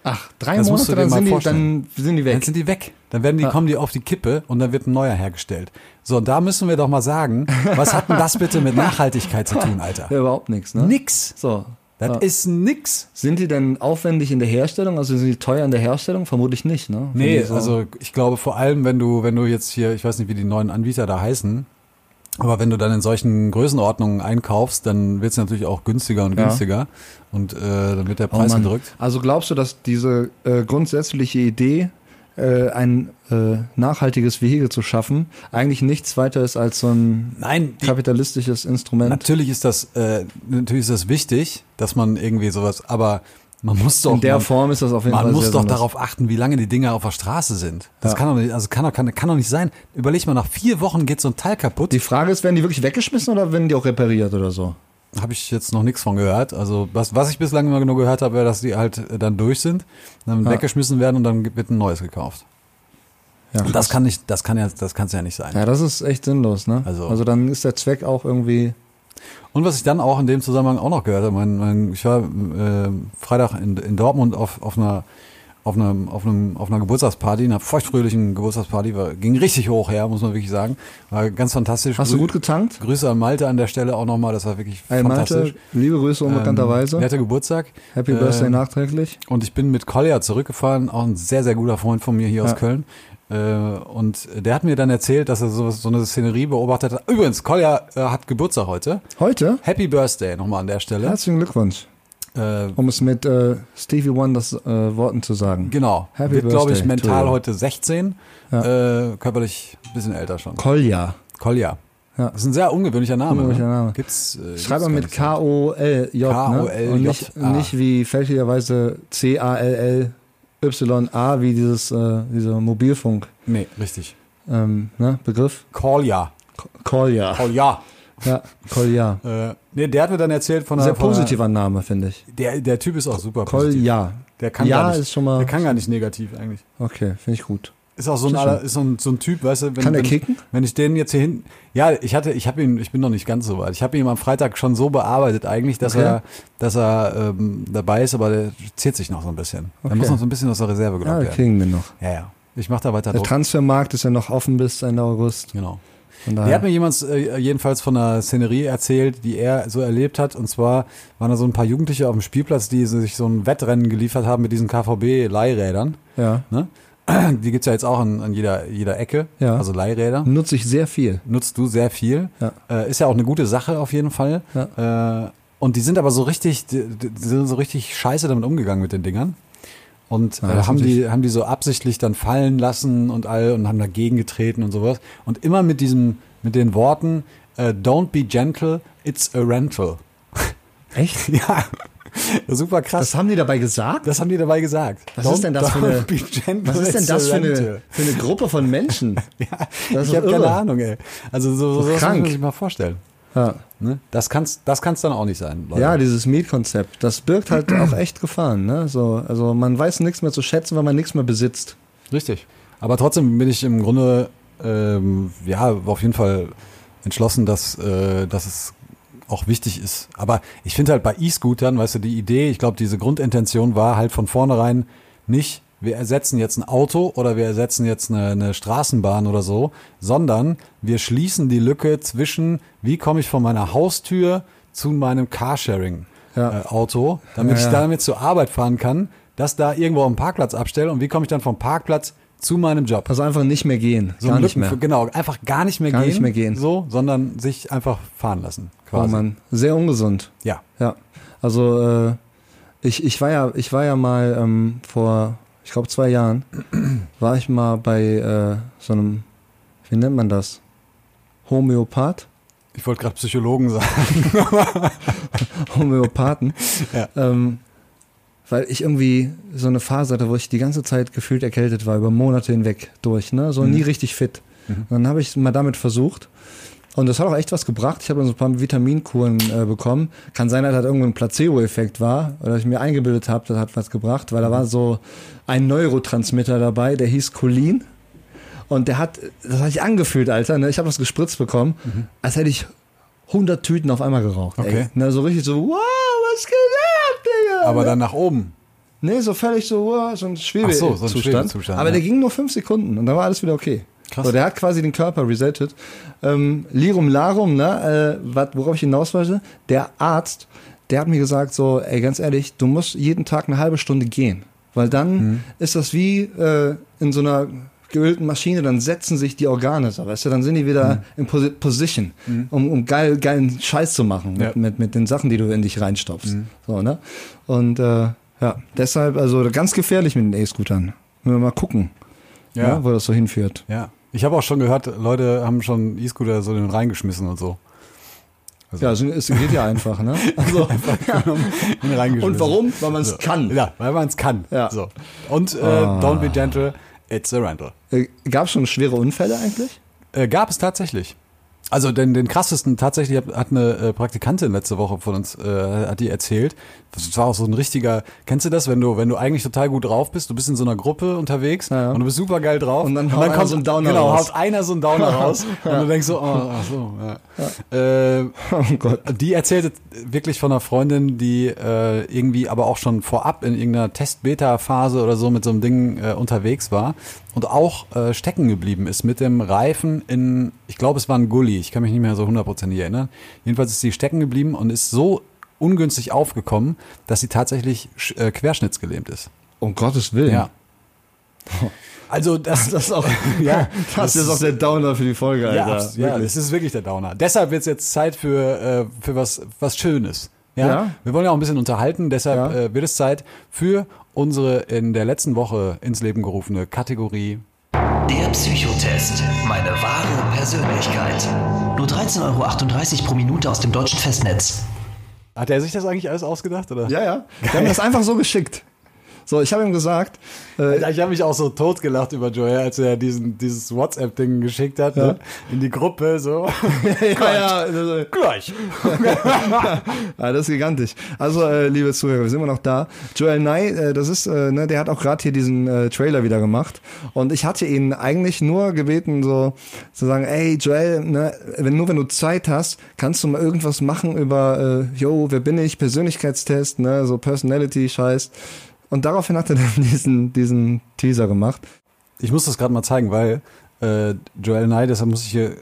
Ach, drei Das Monate, dann sind, die, dann sind die Dann weg. sind die weg. Dann werden die, kommen die auf die Kippe und dann wird ein neuer hergestellt. So, und da müssen wir doch mal sagen, was hat denn das bitte mit Nachhaltigkeit zu tun, Alter? Ja, überhaupt nichts, ne? Nix. So. Das Ja. ist nix. Sind die denn aufwendig in der Herstellung? Also sind die teuer in der Herstellung? Vermutlich nicht, ne? Nee, so- also ich glaube vor allem, wenn du, wenn du jetzt hier, ich weiß nicht, wie die neuen Anbieter da heißen, aber wenn du dann in solchen Größenordnungen einkaufst, dann wird es natürlich auch günstiger und Ja. günstiger und äh, dann wird der Oh Preis Mann. gedrückt. Also glaubst du, dass diese äh, grundsätzliche Idee, äh, ein äh, nachhaltiges Vehikel zu schaffen, eigentlich nichts weiter ist als so ein Nein, die, kapitalistisches Instrument? natürlich ist das, äh, natürlich ist das wichtig, dass man irgendwie sowas, aber man muss doch, In der man, Form ist das auf jeden man Fall muss sehr doch darauf achten, wie lange die Dinger auf der Straße sind. Das Ja. kann doch nicht, also kann doch, kann, kann doch nicht sein. Überleg mal, nach vier Wochen geht so ein Teil kaputt. Die Frage ist, werden die wirklich weggeschmissen oder werden die auch repariert oder so? Habe ich jetzt noch nichts von gehört. Also was, was ich bislang immer nur gehört habe, wäre, dass die halt äh, dann durch sind, dann Ja. weggeschmissen werden und dann wird ein neues gekauft. Ja, Und das kann nicht, das kann ja, das kann es ja nicht sein. ja, das ist echt sinnlos, ne? Also- also dann ist der Zweck auch irgendwie. Und was ich dann auch in dem Zusammenhang auch noch gehört habe, mein, mein, ich war äh, Freitag in, in Dortmund auf, auf einer auf einem, auf einem, auf einer Geburtstagsparty, einer feuchtfröhlichen Geburtstagsparty, war, ging richtig hoch her, muss man wirklich sagen. War ganz fantastisch. Hast du Grü- gut getankt? Grüße an Malte an der Stelle auch nochmal, das war wirklich Hey fantastisch. Malte, liebe Grüße unbekannterweise. Ähm, hatte Geburtstag. Happy Birthday Ähm, nachträglich. Und ich bin mit Kolja zurückgefahren, auch ein sehr, sehr guter Freund von mir hier aus Ja. Köln. Äh, und der hat mir dann erzählt, dass er so, so eine Szenerie beobachtet hat. Übrigens, Kolja äh, hat Geburtstag heute. Heute? Happy Birthday nochmal an der Stelle. Herzlichen Glückwunsch. Äh, Um es mit äh, Stevie Wonders äh, Worten zu sagen. genau. Happy Wird, glaube ich, mental heute 16. Ja. Äh, körperlich ein bisschen älter schon. Kolja. Kolja. Ja. Das ist ein sehr ungewöhnlicher Name. Ungewöhnlicher ne? Name. Gibt's, äh, Schreib gibt's mal gar mit so. K-O-L-J, ne? K-O-L-J, Und nicht, nicht wie fälschlicherweise C-A-L-L-Y-A, wie dieses, äh, dieser Mobilfunk, Nee, richtig. ähm, ne? Begriff? Kolja. Kolja. Kolja. Ja, Kolja. Äh, nee, der hat mir dann erzählt von Sehr einer, von einer- positiver Name, finde ich. Der, der Typ ist auch super positiv. Kolja. Der kann Ja gar nicht, ist schon mal- Der kann gar nicht negativ eigentlich. Okay, finde ich gut. Ist auch so ein, aller- ist so ein, so ein Typ, weißt du, wenn, Kann wenn, kicken? wenn ich den jetzt hier hinten, ja, ich hatte, ich habe ihn, ich bin noch nicht ganz so weit. Ich habe ihn am Freitag schon so bearbeitet eigentlich, dass Okay. er, dass er ähm, dabei ist, aber der ziert sich noch so ein bisschen. Okay. muss noch so ein bisschen aus der Reserve Ja, genommen wir werden. kriegen den noch. Ja, ja. Ich mache da weiter Der Druck. Transfermarkt ist ja noch offen bis Ende August. Genau. Der hat mir jemand äh, jedenfalls von einer Szenerie erzählt, die er so erlebt hat. Und zwar waren da so ein paar Jugendliche auf dem Spielplatz, die sich so ein Wettrennen geliefert haben mit diesen KVB-Leihrädern. ja. Ne? Die gibt's ja jetzt auch an, an jeder, jeder Ecke, Ja. also Leihräder. Nutze ich sehr viel. Nutzt du sehr viel. Ja. Äh, ist ja auch eine gute Sache auf jeden Fall. Äh, und die sind aber so richtig, die, die sind so richtig scheiße damit umgegangen mit den Dingern. Und Ja, äh, haben, die, haben die so absichtlich dann fallen lassen und all und haben dagegen getreten und sowas. Und immer mit diesem, mit den Worten, äh, don't be gentle, it's a rental. Echt? ja, super krass. Das haben die dabei gesagt? Das haben die dabei gesagt. Was ist denn das für eine- don't Was ist denn das für eine, für eine Gruppe von Menschen? Ja, ich habe keine. Ahnung, ey. Also so, so, so muss krank. man sich mal vorstellen. Ja, Ne? Das kann's, das kann's dann auch nicht sein. Leute. ja dieses Mietkonzept, das birgt halt auch echt Gefahren. Ne? So, also man weiß nichts mehr zu schätzen, weil man nichts mehr besitzt. Richtig. Aber trotzdem bin ich im Grunde ähm, ja auf jeden Fall entschlossen, dass, äh, dass es auch wichtig ist. Aber ich finde halt bei E-Scootern, weißt du, die Idee, ich glaube, diese Grundintention war halt von vornherein nicht, wir ersetzen jetzt ein Auto oder wir ersetzen jetzt eine, eine Straßenbahn oder so, sondern wir schließen die Lücke zwischen, wie komme ich von meiner Haustür zu meinem Carsharing. Ja. Äh, Auto, damit Ja, ich ja. damit zur Arbeit fahren kann, das da irgendwo am Parkplatz abstelle und wie komme ich dann vom Parkplatz zu meinem Job. Also einfach nicht mehr gehen. So gar nicht mehr. Genau, einfach gar nicht mehr Gar gehen. nicht mehr gehen. So, sondern sich einfach fahren lassen. Oh Quasi. Mann, sehr ungesund. Ja. Ja, also äh, ich, ich war ja ich war ja mal ähm, vor ich glaube zwei Jahren war ich mal bei äh, so einem wie nennt man das Homöopath Ich wollte gerade Psychologen sagen. Homöopathen Ja. ähm, weil ich irgendwie so eine Phase hatte, wo ich die ganze Zeit gefühlt erkältet war über Monate hinweg durch, ne, so nie richtig fit. Und dann habe ich mal damit versucht. Und das hat auch echt was gebracht. Ich habe dann so ein paar Vitaminkuren äh, bekommen. Kann sein, dass das irgendwo ein Placebo-Effekt war oder ich mir eingebildet habe, das hat was gebracht, weil da war so ein Neurotransmitter dabei, der hieß Cholin. Und der hat, das hatte ich angefühlt, Alter. Ne? Ich habe das gespritzt bekommen, als hätte ich 100 Tüten auf einmal geraucht. Ey. Okay. Na, so richtig so, wow, was geht ab, Digga? Aber dann nach oben. Nee, so völlig so, wow, so ein Schwebezustand. So, so ein Schwebezustand, Aber ja. der ging nur fünf Sekunden und dann war alles wieder okay. Krass. So, der hat quasi den Körper resettet. Ähm, Lirum Larum, ne, äh, wat, worauf ich hinaus wollte, der Arzt, der hat mir gesagt so, ey, ganz ehrlich, du musst jeden Tag eine halbe Stunde gehen. Weil dann Mhm. ist das wie äh, in so einer geölten Maschine, dann setzen sich die Organe so, weißt du, dann sind die wieder Mhm. in Posi Position, um, um geil, geilen Scheiß zu machen mit, Ja. Mhm. mit, mit den Sachen, die du in dich reinstopfst. So, ne? Und äh, ja, deshalb, also ganz gefährlich mit den E-Scootern. Müssen wir mal gucken, Ja. ja. wo das so hinführt. Ja. Ich habe auch schon gehört, Leute haben schon E-Scooter so den reingeschmissen und so. Also- Ja, es geht ja einfach, ne? Also, Den reingeschmissen. und warum? Weil man es So. kann. Ja, weil man es kann. Ja. So. Und äh, Ah. don't be gentle, it's a rental. Äh, Gab es schon schwere Unfälle eigentlich? Äh, gab es tatsächlich. Also den, den krassesten tatsächlich hat, hat eine äh, Praktikantin letzte Woche von uns äh, hat die erzählt. Das war auch so ein richtiger. Kennst du das, wenn du wenn du eigentlich total gut drauf bist, du bist in so einer Gruppe unterwegs Ja, ja. und du bist super geil drauf Und dann haut einer so einen Downer genau, raus. haut einer so einen Downer raus und du denkst so, oh, ach so, ja. Äh, Oh Gott. die erzählte wirklich von einer Freundin, die äh, irgendwie aber auch schon vorab in irgendeiner Test-Beta-Phase oder so mit so einem Ding äh, unterwegs war und auch äh, stecken geblieben ist mit dem Reifen in, ich glaube es war ein Gully, ich kann mich nicht mehr so hundertprozentig erinnern. Jedenfalls ist sie stecken geblieben und ist so ungünstig aufgekommen, dass sie tatsächlich äh, querschnittsgelähmt ist. Um Gottes Willen. Ja. Also das, Das ist auch, ja, das ist auch der Downer für die Folge, ja, Alter. ja, Wirklich. das ist wirklich der Downer. Deshalb wird es jetzt Zeit für, äh, für was, was Schönes. Ja? Ja. Wir wollen ja auch ein bisschen unterhalten, deshalb Ja. äh, wird es Zeit für unsere in der letzten Woche ins Leben gerufene Kategorie. Der Psychotest. Meine wahre Persönlichkeit. Nur 13,38 Euro pro Minute aus dem deutschen Festnetz. Hat er sich das eigentlich alles ausgedacht? Oder? Ja, ja. Die haben das einfach so geschickt. So, ich habe ihm gesagt, äh, Ich habe mich auch so totgelacht über Joel, als er diesen, dieses WhatsApp-Ding geschickt hat, ne? in die Gruppe, so. ja, ja, also, Gleich. ja, das ist gigantisch. Also, äh, liebe Zuhörer, wir sind immer noch da. Joel Nye, äh, das ist, äh, ne, der hat auch gerade hier diesen äh, Trailer wieder gemacht. Und ich hatte ihn eigentlich nur gebeten, so zu sagen, ey Joel, ne, wenn nur wenn du Zeit hast, kannst du mal irgendwas machen über, äh, yo, wer bin ich, Persönlichkeitstest, ne, so Personality-Scheiß. Und daraufhin hat er dann diesen, diesen Teaser gemacht. Ich muss das gerade mal zeigen, weil äh, Joel Nye, deshalb muss ich hier,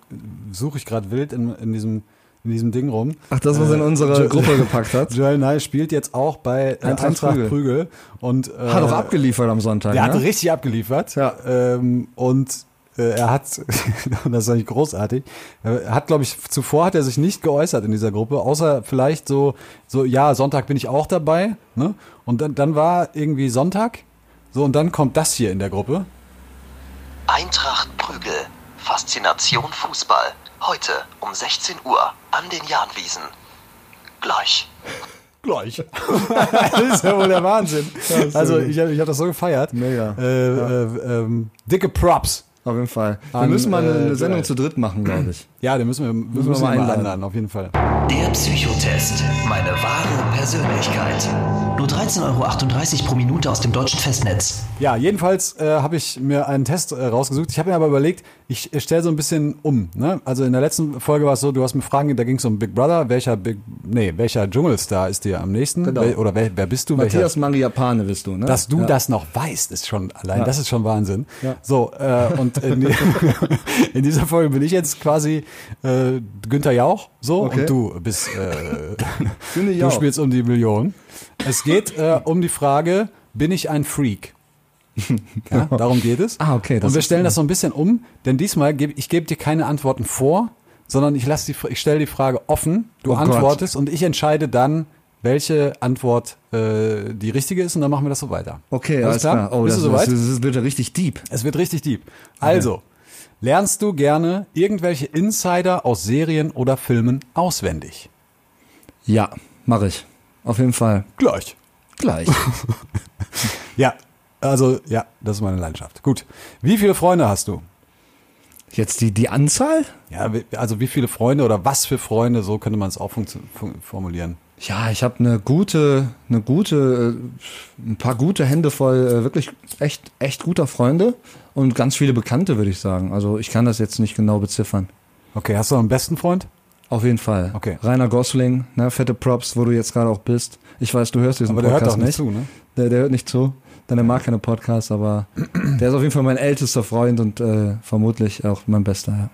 suche ich gerade wild in, in, diesem, in diesem Ding rum. Ach, das, was er in Äh, unsere Jo- Gruppe gepackt hat. Joel Nye spielt jetzt auch bei äh, Eintracht Eintracht, Prügel. Prügel. und äh, Hat auch abgeliefert am Sonntag. Der ne? hat richtig abgeliefert. Ja. Ähm, und äh, er hat, und das ist eigentlich großartig, er hat, glaube ich, zuvor hat er sich nicht geäußert in dieser Gruppe, außer vielleicht so, so ja, Sonntag bin ich auch dabei. Ne? Und dann, dann war irgendwie Sonntag. So, und dann kommt das hier in der Gruppe. Eintracht Prügel. Faszination Fußball. Heute um 16 Uhr an den Jahnwiesen. Gleich. Gleich. das ist ja wohl der Wahnsinn. also so ich, hab- ich habe das so gefeiert. Mega. Äh, äh, ähm, dicke Props. Auf jeden Fall. Wir An, müssen mal eine, äh, eine Sendung Joel. zu dritt machen, glaube ich. Ja, den müssen wir, müssen wir wir mal einladen. einladen, auf jeden Fall. Der Psychotest. Meine wahre Persönlichkeit. Nur 13,38 Euro pro Minute aus dem deutschen Festnetz. Ja, jedenfalls äh, habe ich mir einen Test äh, rausgesucht. Ich habe mir aber überlegt, ich stelle so ein bisschen um. Ne? Also in der letzten Folge war es so, du hast mir Fragen, da ging es um Big Brother. Welcher Big, nee, welcher Dschungelstar ist dir am nächsten? Genau. Wel, oder wer, wer bist du? Matthias Mariapane bist du, ne? Dass du ja. das noch weißt, ist schon allein, Ja. das ist schon Wahnsinn. Ja. So, äh, und in, in dieser Folge bin ich jetzt quasi äh, Günther Jauch, so, Okay. und du bist, äh, du Jauch. spielst um die Million. Es geht äh, um die Frage, bin ich ein Freak? Ja, darum geht es. Ah, okay, Und wir stellen das so ein bisschen um, denn diesmal gebe ich gebe dir keine Antworten vor, sondern ich lasse die, ich stelle die Frage offen, du Oh Gott. antwortest und ich entscheide dann, welche Antwort äh, die richtige ist und dann machen wir das so weiter. Okay, alles klar. Oh, Bist das, du soweit? das, das wird richtig deep. Es wird richtig deep. Also, lernst du gerne irgendwelche Insider aus Serien oder Filmen auswendig? Ja, mache ich. Auf jeden Fall. Gleich. Gleich. Ja, also ja, das ist meine Leidenschaft. Gut. Wie viele Freunde hast du? Jetzt die, die Anzahl? Ja, also wie viele Freunde oder was für Freunde, so könnte man es auch formulieren. Ja, ich habe eine gute, eine gute, äh, ein paar gute Hände voll äh, wirklich echt, echt guter Freunde und ganz viele Bekannte, würde ich sagen. Also ich kann das jetzt nicht genau beziffern. Okay, hast du noch einen besten Freund? Auf jeden Fall. Okay. Rainer Gosling, ne, fette Props, wo du jetzt gerade auch bist. Ich weiß, du hörst diesen Aber der hört Podcast doch nicht zu, ne? Der, der hört nicht zu. Denn er mag keine Podcasts, aber der ist auf jeden Fall mein ältester Freund und äh, vermutlich auch mein bester. Ja.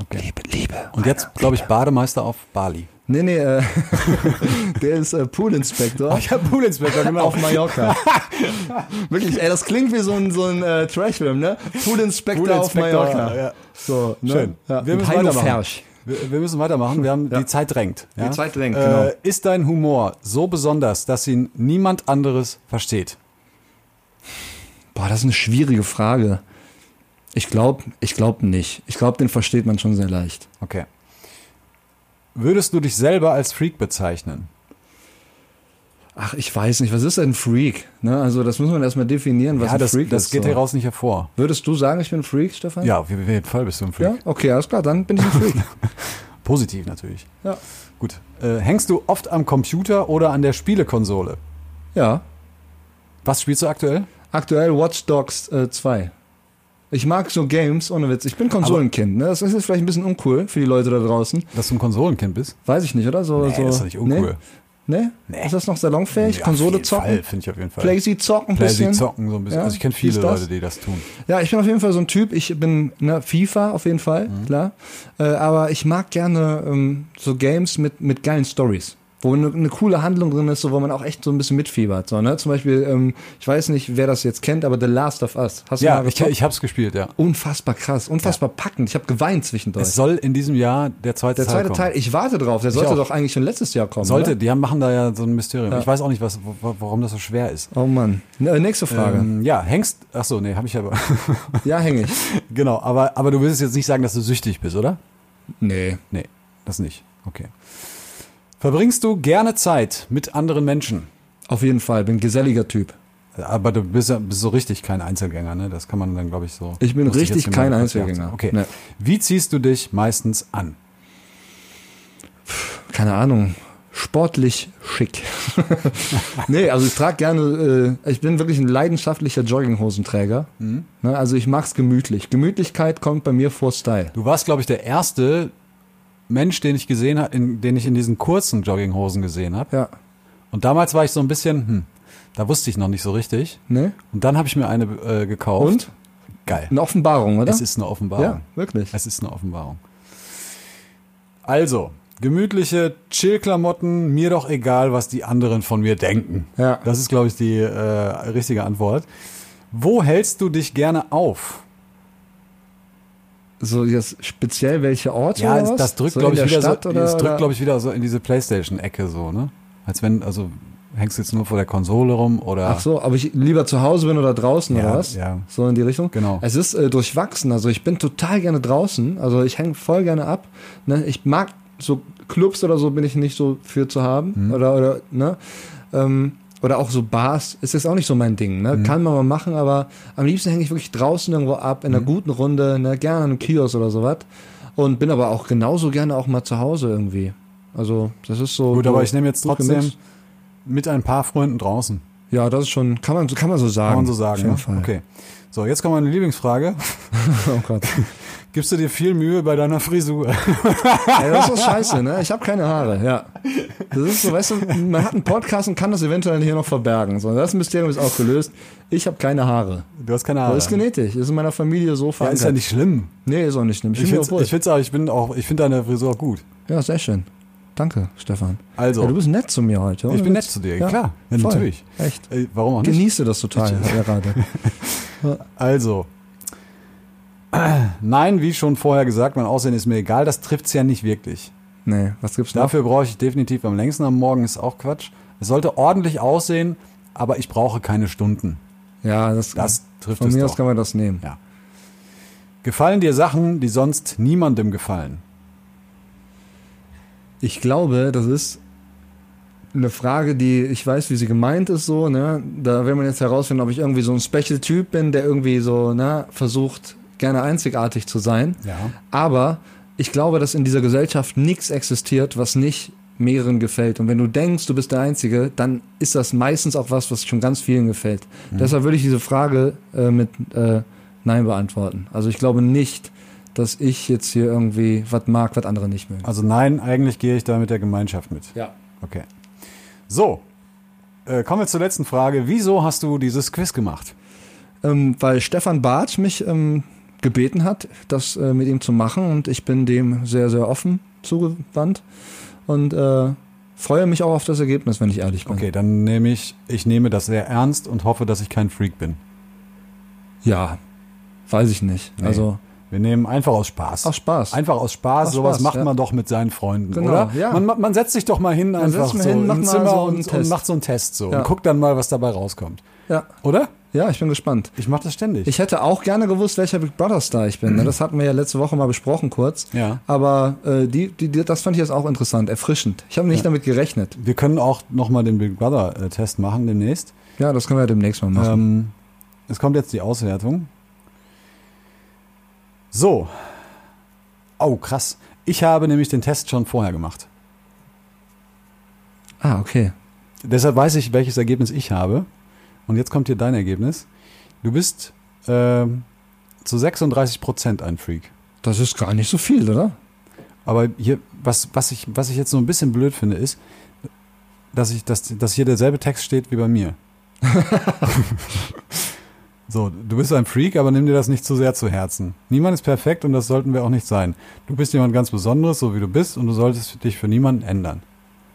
Okay. Liebe, Liebe. Und jetzt, glaube ich, Bademeister auf Bali. Nee, nee, äh, der ist äh, Poolinspektor ich habe Poolinspektor, genau. auf Mallorca. Wirklich, ey, das klingt wie so ein, so ein äh, Trashfilm, ne? Poolinspektor auf Poolinspektor, Mallorca. ja. So, ne? Schön. Ja. Wir müssen weitermachen. Wir, wir müssen weitermachen. Wir haben die Zeit drängt. Ja? Die Zeit drängt, äh, genau. Ist dein Humor so besonders, dass ihn niemand anderes versteht? Boah, das ist eine schwierige Frage. Ich glaube, ich glaube nicht. Ich glaube, den versteht man schon sehr leicht. Okay. Würdest du dich selber als Freak bezeichnen? Ach, ich weiß nicht, was ist ein Freak? Ne? Also, das muss man erstmal definieren, was ja, ein das, Freak das ist. geht so. hier raus nicht hervor. Würdest du sagen, ich bin ein Freak, Stefan? Ja, auf jeden Fall bist du ein Freak. Ja? Okay, alles klar, dann bin ich ein Freak. Positiv natürlich. ja. Gut. Äh, hängst du oft am Computer oder an der Spielekonsole? ja. Was spielst du aktuell? Aktuell Watch Dogs äh, 2. Ich mag so Games, ohne Witz. Ich bin Konsolenkind. Ne? Das ist jetzt vielleicht ein bisschen uncool für die Leute da draußen. Dass du ein Konsolenkind bist? Weiß ich nicht, oder? So, Nee, so, das ist nicht uncool. Nee? nee? Nee. Ist das noch salonfähig? Ja, Konsole zocken? Finde ich auf jeden Fall. Playsy zocken ein Playsy bisschen? zocken so ein bisschen. Ja, Also ich kenne viele? Leute, die das tun. Ja, ich bin auf jeden Fall so ein Typ. Ich bin ne, FIFA auf jeden Fall, Mhm. klar. Äh, aber ich mag gerne ähm, so Games mit, mit geilen Stories. Wo eine, eine coole Handlung drin ist, so, wo man auch echt so ein bisschen mitfiebert. So, ne? Zum Beispiel, ähm, ich weiß nicht, wer das jetzt kennt, aber The Last of Us. Hast du Ja, ich, ich habe es gespielt, ja. Unfassbar krass, unfassbar packend. Ich habe geweint zwischendurch. Es soll in diesem Jahr der zweite, Der zweite Teil Teil, ich warte drauf. Der sollte auch. doch eigentlich schon letztes Jahr kommen. Sollte, Oder? die haben, machen da ja so ein Mysterium. Ja. Ich weiß auch nicht, was, warum das so schwer ist. Oh Mann. Ne, nächste Frage. Ähm, ja, hängst. Ach so, nee, habe ich aber. Ja, häng ich. genau, aber, aber du willst jetzt nicht sagen, dass du süchtig bist, oder? Nee. Nee, das nicht. Okay. Verbringst du gerne Zeit mit anderen Menschen? Auf jeden Fall. Bin geselliger Typ. Aber du bist, ja, bist so richtig kein Einzelgänger, ne? Das kann man dann, glaube ich, so. Ich bin ich richtig jetzt kein Einzelgänger. Okay. Nee. Wie ziehst du dich meistens an? keine Ahnung, sportlich schick. nee, also ich trage gerne, äh, ich bin wirklich ein leidenschaftlicher Jogginghosenträger. Mhm. Ne, also ich mag's gemütlich. Gemütlichkeit kommt bei mir vor Style. Du warst, glaube ich, der erste Mensch, den ich gesehen habe, den ich in diesen kurzen Jogginghosen gesehen habe. Ja. Und damals war ich so ein bisschen, hm, da wusste ich noch nicht so richtig. Ne? Und dann habe ich mir eine äh, gekauft. Und? Geil. Eine Offenbarung, oder? Es ist eine Offenbarung. ja, wirklich. Es ist eine Offenbarung. Also, gemütliche Chill-Klamotten, mir doch egal, was die anderen von mir denken. Ja. Das ist, glaube ich, die äh, richtige Antwort. Wo hältst du dich gerne auf? So jetzt speziell welche Orte Ja, was? das drückt, so glaube ich, der wieder Stadt so, oder, oder? drückt, glaube ich, wieder so in diese Playstation-Ecke so, ne? Als wenn, also hängst du jetzt nur vor der Konsole rum oder. Ach so, ob ich lieber zu Hause bin oder draußen Ja, oder was? ja. So in die Richtung? Genau. Es ist äh, durchwachsen. Also ich bin total gerne draußen. Also ich hänge voll gerne ab. Ne? Ich mag so Clubs oder so bin ich nicht so für zu haben. Mhm. Oder, oder, ne? Ähm, oder auch so Bars ist jetzt auch nicht so mein Ding. Mhm. Ne? Kann man mal machen, aber am liebsten hänge ich wirklich draußen irgendwo ab, Mhm. in einer guten Runde, ne? gerne an einem Kiosk oder sowas. Und bin aber auch genauso gerne auch mal zu Hause irgendwie. Also das ist so. Gut, aber ich nehme jetzt trotzdem gemixt. mit ein paar Freunden draußen. Ja, das ist schon, kann man, kann man so sagen. Kann man so sagen, ne? Fall. Okay. So, jetzt kommt meine Lieblingsfrage. Oh Gott. Gibst du dir viel Mühe bei deiner Frisur? Ey, das ist scheiße, ne? Ich habe keine Haare, ja. Das ist so, weißt du, man hat einen Podcast und kann das eventuell hier noch verbergen. So, das Mysterium ist auch gelöst. Ich habe keine Haare. Du hast keine Haare. Das ist genetisch. Das ist in meiner Familie so ja, verankert. ist ja nicht schlimm. Nee, ist auch nicht schlimm. Ich mir finde ich find's auch, ich bin auch, ich finde deine Frisur auch gut. Ja, sehr schön. Danke, Stefan. Also, Ja, du bist nett zu mir heute. ich ohne bin nett zu dir, Ja, klar. Ja, natürlich. Echt. Ey, warum auch nicht? Genieße das total ja, gerade. Also. Nein, wie schon vorher gesagt, mein Aussehen ist mir egal, das trifft's ja nicht wirklich. Nee, was gibt's noch? Dafür brauche ich definitiv am längsten am Morgen, ist auch Quatsch. Es sollte ordentlich aussehen, aber ich brauche keine Stunden. Ja, das, Das trifft von es mir aus kann man das nehmen. Ja. Gefallen dir Sachen, die sonst niemandem gefallen? Ich glaube, das ist eine Frage, die ich weiß, wie sie gemeint ist, so, ne? Da will man jetzt herausfinden, ob ich irgendwie so ein Special-Typ bin, der irgendwie so, ne, versucht, gerne einzigartig zu sein. Ja. Aber ich glaube, dass in dieser Gesellschaft nichts existiert, was nicht mehreren gefällt. Und wenn du denkst, du bist der Einzige, dann ist das meistens auch was, was schon ganz vielen gefällt. Deshalb würde ich diese Frage äh, mit äh, Nein beantworten. Also ich glaube nicht, dass ich jetzt hier irgendwie was mag, was andere nicht mögen. Also nein, eigentlich gehe ich da mit der Gemeinschaft mit. Ja. Okay. So, äh, kommen wir zur letzten Frage. Wieso hast du dieses Quiz gemacht? Ähm, weil Stefan Barth mich ähm, gebeten hat, das äh, mit ihm zu machen und ich bin dem sehr, sehr offen zugewandt und äh, freue mich auch auf das Ergebnis, wenn ich ehrlich bin. Okay, dann nehme ich, ich nehme das sehr ernst und hoffe, dass ich kein Freak bin. Ja, weiß ich nicht. Nee. Also Wir nehmen einfach aus Spaß. Aus Spaß. Einfach aus Spaß. Aus Sowas Spaß, macht ja. man doch mit seinen Freunden, Genau, oder? ja. Man, man setzt sich doch mal hin einfach so hin, im Zimmer so und, und macht so einen Test so Ja. und guckt dann mal, was dabei rauskommt. ja, Oder? Ja, ich bin gespannt. Ich mache das ständig. Ich hätte auch gerne gewusst, welcher Big Brother Star ich bin. ne? Das hatten wir ja letzte Woche mal besprochen kurz. Ja. Aber äh, die, die, die, das fand ich jetzt auch interessant, erfrischend. Ich habe nicht damit gerechnet. Wir können auch nochmal den Big Brother äh, Test machen demnächst. Ja, das können wir ja demnächst mal machen. Ähm, es kommt jetzt die Auswertung. So. Oh, krass. Ich habe nämlich den Test schon vorher gemacht. ah, okay. Deshalb weiß ich, welches Ergebnis ich habe. Und jetzt kommt hier dein Ergebnis. Du bist ähm, zu 36 Prozent ein Freak. Das ist gar nicht so viel, oder? Aber hier, was, was, ich, was ich jetzt so ein bisschen blöd finde, ist, dass, ich, dass, dass hier derselbe Text steht wie bei mir. so, du bist ein Freak, aber nimm dir das nicht zu sehr zu Herzen. Niemand ist perfekt und das sollten wir auch nicht sein. Du bist jemand ganz Besonderes, so wie du bist, und du solltest dich für niemanden ändern.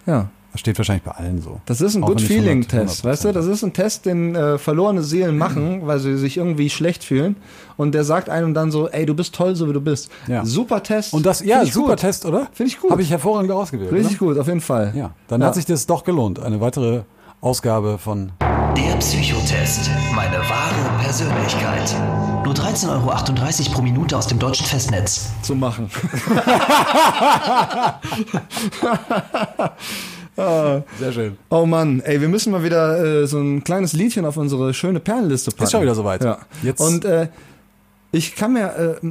Ja. Das steht wahrscheinlich bei allen so. Das ist ein Auch Good Feeling 100%. Test, weißt du? Das ist ein Test, den äh, verlorene Seelen machen, weil sie sich irgendwie schlecht fühlen. Und der sagt einem dann so, ey, du bist toll, so wie du bist. Ja. Super Test. Und das, ja, super gut. Test, oder? Finde ich gut. Habe ich hervorragend ausgewählt. Richtig oder? gut, auf jeden Fall. Ja, dann Ja. hat sich das doch gelohnt. Eine weitere Ausgabe von Der Psychotest. Meine wahre Persönlichkeit. Nur 13,38 Euro pro Minute aus dem deutschen Festnetz. zu machen. Sehr schön. Oh Mann, ey, wir müssen mal wieder äh, so ein kleines Liedchen auf unsere schöne Perlenliste packen. Ist schon wieder soweit. Ja. Jetzt- Und äh, ich kann mir, äh,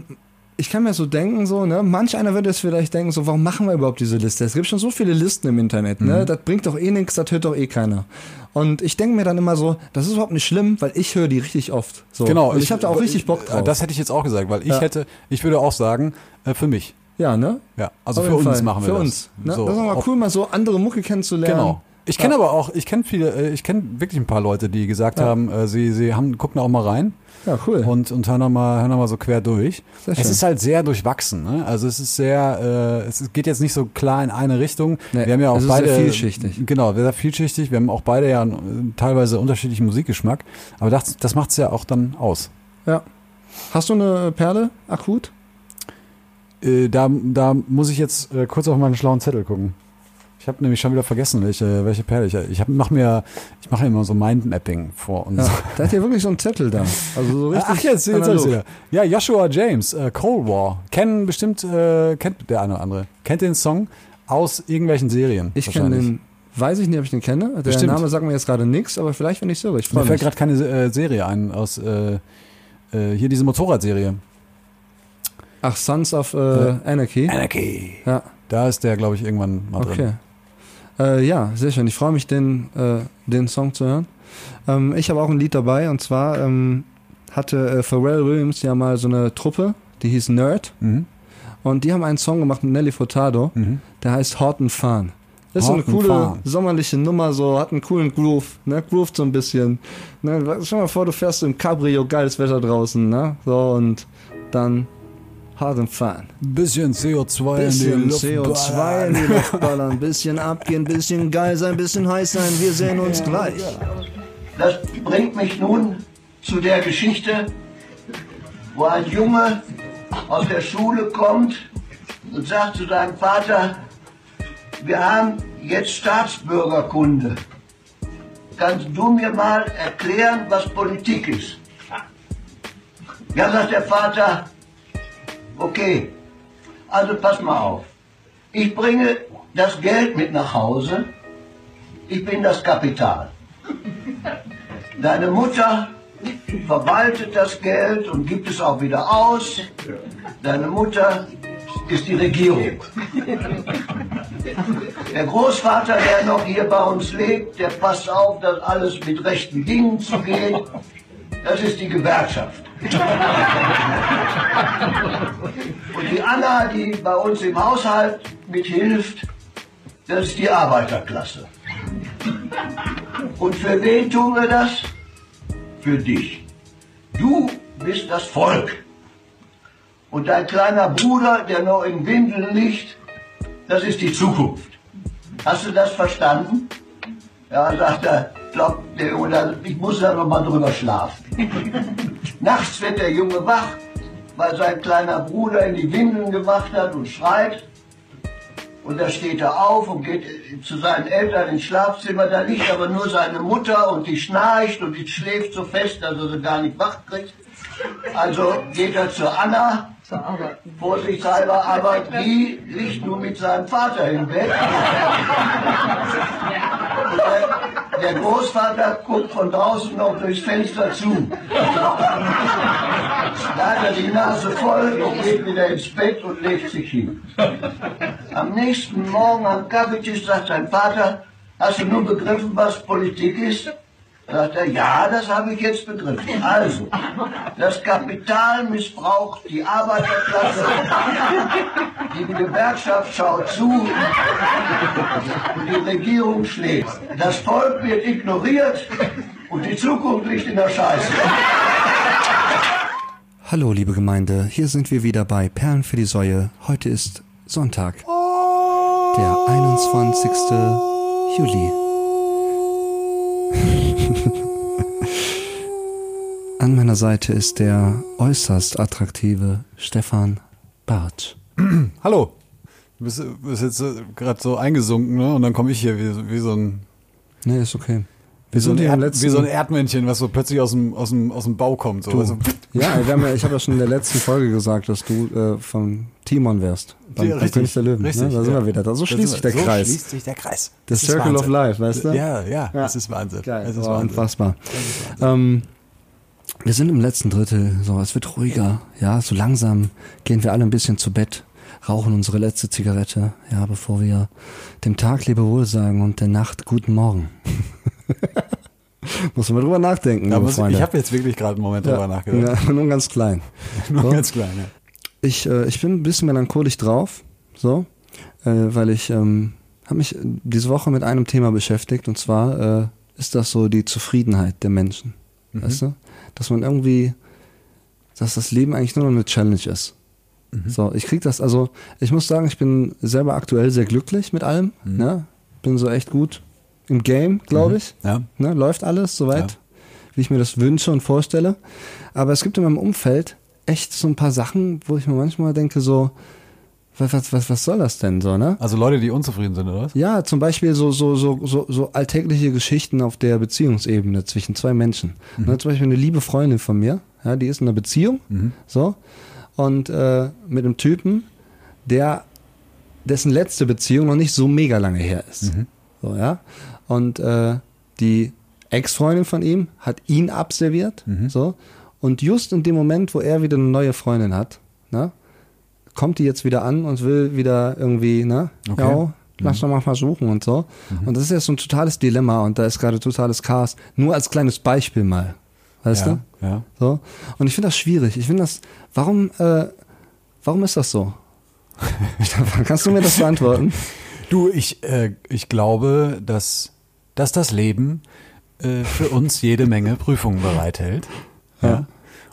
ich kann mir so denken, so, ne, manch einer würde jetzt vielleicht denken, so, warum machen wir überhaupt diese Liste? Es gibt schon so viele Listen im Internet, Mhm. ne? Das bringt doch eh nichts, das hört doch eh keiner. Und ich denke mir dann immer so, das ist überhaupt nicht schlimm, weil ich höre die richtig oft. So. Genau. Und ich, habe da auch richtig Bock drauf. Das hätte ich jetzt auch gesagt, weil ich Ja. hätte, ich würde auch sagen, äh, für mich. Ja, ne? Ja, also Auf für uns Fall. machen wir Für das. uns. Ne? So, das ist auch mal cool, mal so andere Mucke kennenzulernen. Genau. Ich kenne aber auch, ich kenne viele, äh, ich kenne wirklich ein paar Leute, die gesagt haben, äh, sie, sie haben, gucken auch mal rein Ja, cool. und, und hören, noch mal, hören noch mal so quer durch. Sehr es schön. ist halt sehr durchwachsen. Ne? Also es ist sehr, äh, es geht jetzt nicht so klar in eine Richtung. Nee, wir haben ja auch beide sehr vielschichtig. Genau, sehr vielschichtig. Wir haben auch beide ja äh, teilweise unterschiedlichen Musikgeschmack. Aber das, das macht es ja auch dann aus. Ja. Hast du eine Perle akut? Äh, da, da muss ich jetzt äh, kurz auf meinen schlauen Zettel gucken. Ich habe nämlich schon wieder vergessen, welche, welche Perle ich. Ich hab, mach mir, ich mache immer so Mindmapping vor uns. Ja. Da hat ja wirklich so einen Zettel da. Also so richtig. Ach jetzt, jetzt ist wieder. Ja, Joshua James, äh, Cold War. Kennen bestimmt, äh, kennt der eine oder andere. Kennt den Song aus irgendwelchen Serien. Ich kenne den, weiß ich nicht, ob ich den kenne. Der Bestimmt. Name sagt mir jetzt gerade nichts, aber vielleicht, wenn ich so. Ich Mir freue fällt mich. gerade keine äh, Serie ein aus äh, äh, hier diese Motorradserie. Ach, Sons of äh, Anarchy. Anarchy. Ja, Da ist der, glaube ich, irgendwann mal okay. drin. Äh, ja, sehr schön. Ich freue mich, den, äh, den Song zu hören. Ähm, ich habe auch ein Lied dabei und zwar ähm, hatte äh, Pharrell Williams ja mal so eine Truppe, die hieß Nerd. Mhm. Und die haben einen Song gemacht mit Nelly Furtado, Mhm. der heißt Hot and Fun. Das ist so eine coole sommerliche Nummer, so hat einen coolen Groove, ne? Groovt so ein bisschen. Ne? Stell dir mal vor, du fährst im Cabrio, geiles Wetter draußen, ne? So und dann And Fun. Bisschen CO2 Bisschen in die Luft. CO2 in die Luft ballern, bisschen abgehen, bisschen geil sein, bisschen heiß sein. Wir sehen uns gleich. Das bringt mich nun zu der Geschichte, wo ein Junge aus der Schule kommt und sagt zu seinem Vater, wir haben jetzt Staatsbürgerkunde. Kannst du mir mal erklären, was Politik ist? Ja, sagt der Vater, okay, also pass mal auf. Ich bringe das Geld mit nach Hause. Ich bin das Kapital. Deine Mutter verwaltet das Geld und gibt es auch wieder aus. Deine Mutter ist die Regierung. Der Großvater, der noch hier bei uns lebt, der passt auf, dass alles mit rechten Dingen zugeht. Das ist die Gewerkschaft. Und die Anna, die bei uns im Haushalt mithilft, das ist die Arbeiterklasse. Und für wen tun wir das? Für dich. Du bist das Volk. Und dein kleiner Bruder, der noch in Windeln liegt, das ist die Zukunft. Hast du das verstanden? Ja, sagt er, glaub, der Junge, ich muss da noch mal drüber schlafen. Nachts wird der Junge wach, weil sein kleiner Bruder in die Windeln gemacht hat und schreit. Und da steht er auf und geht zu seinen Eltern ins Schlafzimmer. Da liegt aber nur seine Mutter und die schnarcht und die schläft so fest, dass er sie gar nicht wach kriegt. Also geht er zu Anna, vorsichtshalber, aber die liegt nur mit seinem Vater im Bett. Der, der Großvater guckt von draußen noch durchs Fenster zu. Da hat er die Nase voll und geht wieder ins Bett und legt sich hin. Am nächsten Morgen am Kaffeetisch sagt sein Vater, hast du nun begriffen, was Politik ist? Sagt er, ja, das habe ich jetzt begriffen. Also, das Kapital missbraucht die Arbeiterklasse, die Gewerkschaft schaut zu und die Regierung schläft. Das Volk wird ignoriert und die Zukunft liegt in der Scheiße. Hallo, liebe Gemeinde, hier sind wir wieder bei Perlen für die Säue. Heute ist Sonntag, der 21. Juli. An meiner Seite ist der äußerst attraktive Stefan Bartsch. Hallo. Du bist, bist jetzt gerade so eingesunken, ne? Und dann komme ich hier wie, wie so ein Nee, ist okay. wie so, ein Erd, letzten- wie so ein Erdmännchen, was so plötzlich aus dem, aus dem, aus dem Bau kommt. So. Also, Ja, ja, ich habe ja schon in der letzten Folge gesagt, dass du äh, von Timon wärst. Beim, Ja, richtig, König der Löwen. richtig, ne? Da sind ja. wir wieder. Da, so schließt sich sind der wir- Kreis. So schließt sich der Kreis. The Das ist Circle of Wahnsinn. Life, weißt du? Ja, ja, das ist Wahnsinn. Geil, das ist oh, Wahnsinn. unfassbar. Ähm, wir sind im letzten Drittel, so, es wird ruhiger, ja, so langsam gehen wir alle ein bisschen zu Bett, rauchen unsere letzte Zigarette, ja, bevor wir dem Tag Lebewohl sagen und der Nacht guten Morgen. Muss man drüber nachdenken, Da liebe muss, Freunde. ich habe jetzt wirklich gerade einen Moment drüber nachgedacht. Ja, nur ganz klein. Nur So. ganz klein, ja. Ich, äh, ich bin ein bisschen melancholisch drauf, so, äh, weil ich ähm, habe mich diese Woche mit einem Thema beschäftigt und zwar äh, ist das so die Zufriedenheit der Menschen, weißt du, dass man irgendwie, dass das Leben eigentlich nur noch eine Challenge ist. So, ich krieg das, also ich muss sagen, ich bin selber aktuell sehr glücklich mit allem, ne? bin so echt gut im Game, glaube ich. Ja. Ne, läuft alles soweit, Ja. wie ich mir das wünsche und vorstelle. Aber es gibt in meinem Umfeld echt so ein paar Sachen, wo ich mir manchmal denke, so, was, was, was, was soll das denn so, ne? Also Leute, die unzufrieden sind, oder was? Ja, zum Beispiel so, so, so, so, so alltägliche Geschichten auf der Beziehungsebene zwischen zwei Menschen. Ne, zum Beispiel eine liebe Freundin von mir, ja, die ist in einer Beziehung, so, und äh, mit einem Typen, der dessen letzte Beziehung noch nicht so mega lange her ist. So, ja. Und äh, die Ex-Freundin von ihm hat ihn abserviert, so. Und just in dem Moment, wo er wieder eine neue Freundin hat, ne, kommt die jetzt wieder an und will wieder irgendwie, ne, Okay. ja, lass doch mal versuchen und so. Und das ist ja so ein totales Dilemma und da ist gerade totales Chaos. Nur als kleines Beispiel mal. Weißt ja, du? Ja. So. Und ich finde das schwierig. Ich finde das, warum, äh, warum ist das so? Kannst du mir das beantworten? Du, ich, äh, ich glaube, dass, dass das Leben äh, für uns jede Menge Prüfungen bereithält. Ja.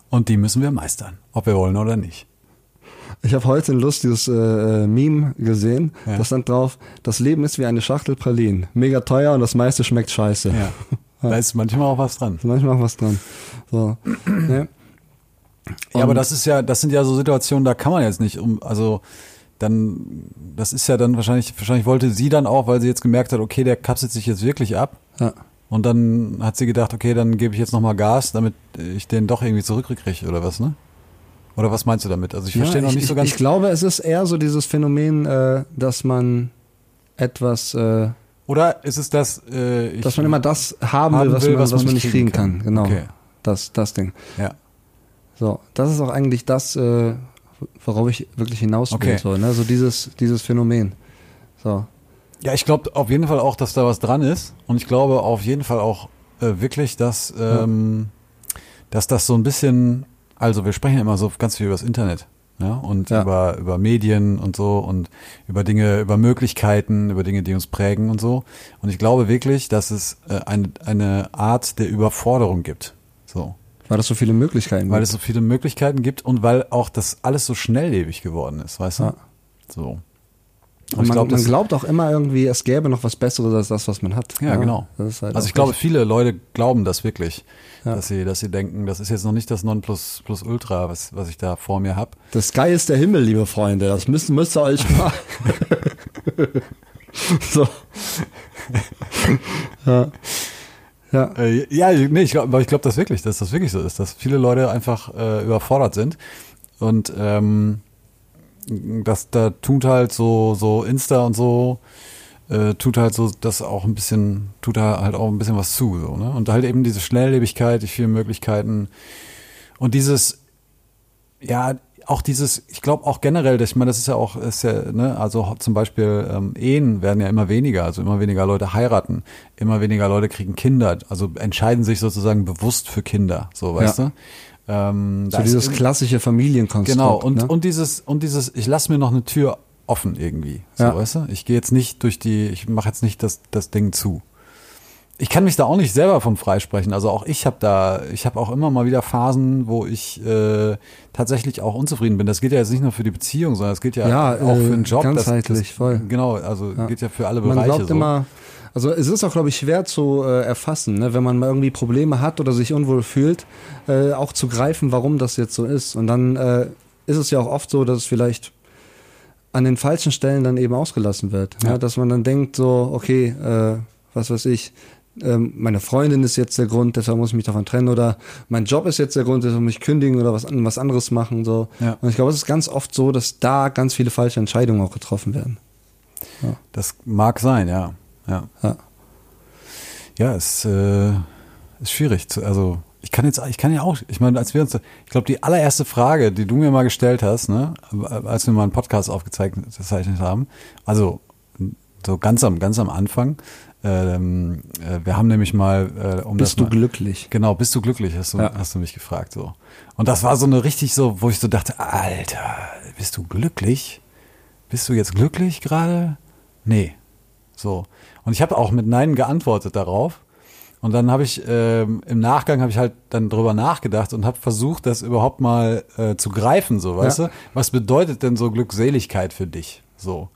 Und die müssen wir meistern, ob wir wollen oder nicht. Ich habe heute ein lustiges äh, äh, Meme gesehen. Ja. Da stand drauf, das Leben ist wie eine Schachtel Pralinen. Mega teuer und das meiste schmeckt scheiße. Ja. Da ist manchmal auch was dran. Manchmal auch was dran. So. ne? Ja, aber das ist ja, das sind ja so Situationen, da kann man jetzt nicht um, also dann, das ist ja dann wahrscheinlich, wahrscheinlich wollte sie dann auch, weil sie jetzt gemerkt hat, okay, der kapselt sich jetzt wirklich ab. Ja. Und dann hat sie gedacht, okay, dann gebe ich jetzt nochmal Gas, damit ich den doch irgendwie zurückkriege oder was, ne? Oder was meinst du damit? Also ich verstehe ja, noch ich, nicht so ich, ganz. Ich glaube, es ist eher so dieses Phänomen, äh, dass man etwas, äh, oder ist es das, äh, dass man immer das haben will, haben was, will, man, was, man nicht kriegen kann. Genau. Okay. Das, das Ding. Ja. So, das ist auch eigentlich das, äh, worauf ich wirklich hinaus will. Okay. So, ne? so dieses, dieses Phänomen. So. Ja, ich glaube auf jeden Fall auch, dass da was dran ist. Und ich glaube auf jeden Fall auch äh, wirklich, dass, ähm, dass das so ein bisschen Also wir sprechen immer so ganz viel über das Internet. Ja, und Ja. über, über Medien und so und über Dinge, über Möglichkeiten, über Dinge, die uns prägen und so. Und ich glaube wirklich, dass es äh, eine, eine Art der Überforderung gibt. So. Weil es so viele Möglichkeiten Weil gibt. es so viele Möglichkeiten gibt und weil auch das alles so schnelllebig geworden ist, weißt du? Ja. So. Und man, glaub, man das- glaubt auch immer irgendwie, es gäbe noch was Besseres als das, was man hat. Ja, genau. Das ist halt also ich glaube, viele Leute glauben das wirklich, Ja. dass sie, dass sie denken, das ist jetzt noch nicht das Nonplusultra, was, was ich da vor mir habe. The Sky ist der Himmel, liebe Freunde. Das müsst, müsst ihr euch mal. so. ja. Ja. Äh, ja, nee, ich glaube, aber ich glaube das wirklich, dass das wirklich so ist, dass viele Leute einfach äh, überfordert sind und ähm, das da tut halt so so Insta und so äh, tut halt so das auch ein bisschen tut da halt auch ein bisschen was zu so ne und halt eben diese Schnelllebigkeit, die vielen Möglichkeiten und dieses ja auch dieses, ich glaube auch generell, ich meine, das ist ja auch, ist ja, ne, also zum Beispiel ähm, Ehen werden ja immer weniger, also immer weniger Leute heiraten, immer weniger Leute kriegen Kinder, also entscheiden sich sozusagen bewusst für Kinder, so weißt Ja. du. Ähm, So dieses klassische Familienkonstrukt. Genau, und, ne? und dieses, und dieses, ich lasse mir noch eine Tür offen irgendwie. So, Ja. weißt du? Ich gehe jetzt nicht durch die, ich mache jetzt nicht das, das Ding zu. Ich kann mich da auch nicht selber von freisprechen. Also auch ich habe da, ich habe auch immer mal wieder Phasen, wo ich äh, tatsächlich auch unzufrieden bin. Das gilt ja jetzt nicht nur für die Beziehung, sondern es gilt ja, Ja, auch äh, für den Job. ganzheitlich, das, voll. Genau, also Ja. gilt ja für alle man Bereiche. glaubt so. immer, also es ist auch, glaube ich, schwer zu äh, erfassen, ne? wenn man mal irgendwie Probleme hat oder sich unwohl fühlt, äh, auch zu greifen, warum das jetzt so ist. Und dann äh, ist es ja auch oft so, dass es vielleicht an den falschen Stellen dann eben ausgelassen wird. Ja. Ja. Dass man dann denkt so, okay, äh, was weiß ich, ähm, meine Freundin ist jetzt der Grund, deshalb muss ich mich davon trennen oder mein Job ist jetzt der Grund, deshalb muss ich kündigen oder was, was anderes machen. So. Ja. Und ich glaube, es ist ganz oft so, dass da ganz viele falsche Entscheidungen auch getroffen werden. Das mag sein, ja. Ja, Ja. ja es äh, ist schwierig. Zu, also ich kann jetzt, ich kann ja auch, ich meine, als wir uns, ich glaube, die allererste Frage, die du mir mal gestellt hast, ne, als wir mal einen Podcast aufgezeichnet haben, also so ganz am, ganz am Anfang, ähm, äh, wir haben nämlich mal, äh, um Bist du mal, glücklich? Genau, bist du glücklich, hast du, Ja. hast du mich gefragt so. Und das war so eine richtig so, wo ich so dachte, Alter, bist du glücklich? Bist du jetzt glücklich gerade? Nee. So. Und ich habe auch mit Nein geantwortet darauf. Und dann habe ich ähm, im Nachgang habe ich halt dann drüber nachgedacht und habe versucht, das überhaupt mal äh, zu greifen, so, weißt Ja. du? Was bedeutet denn so Glückseligkeit für dich? So.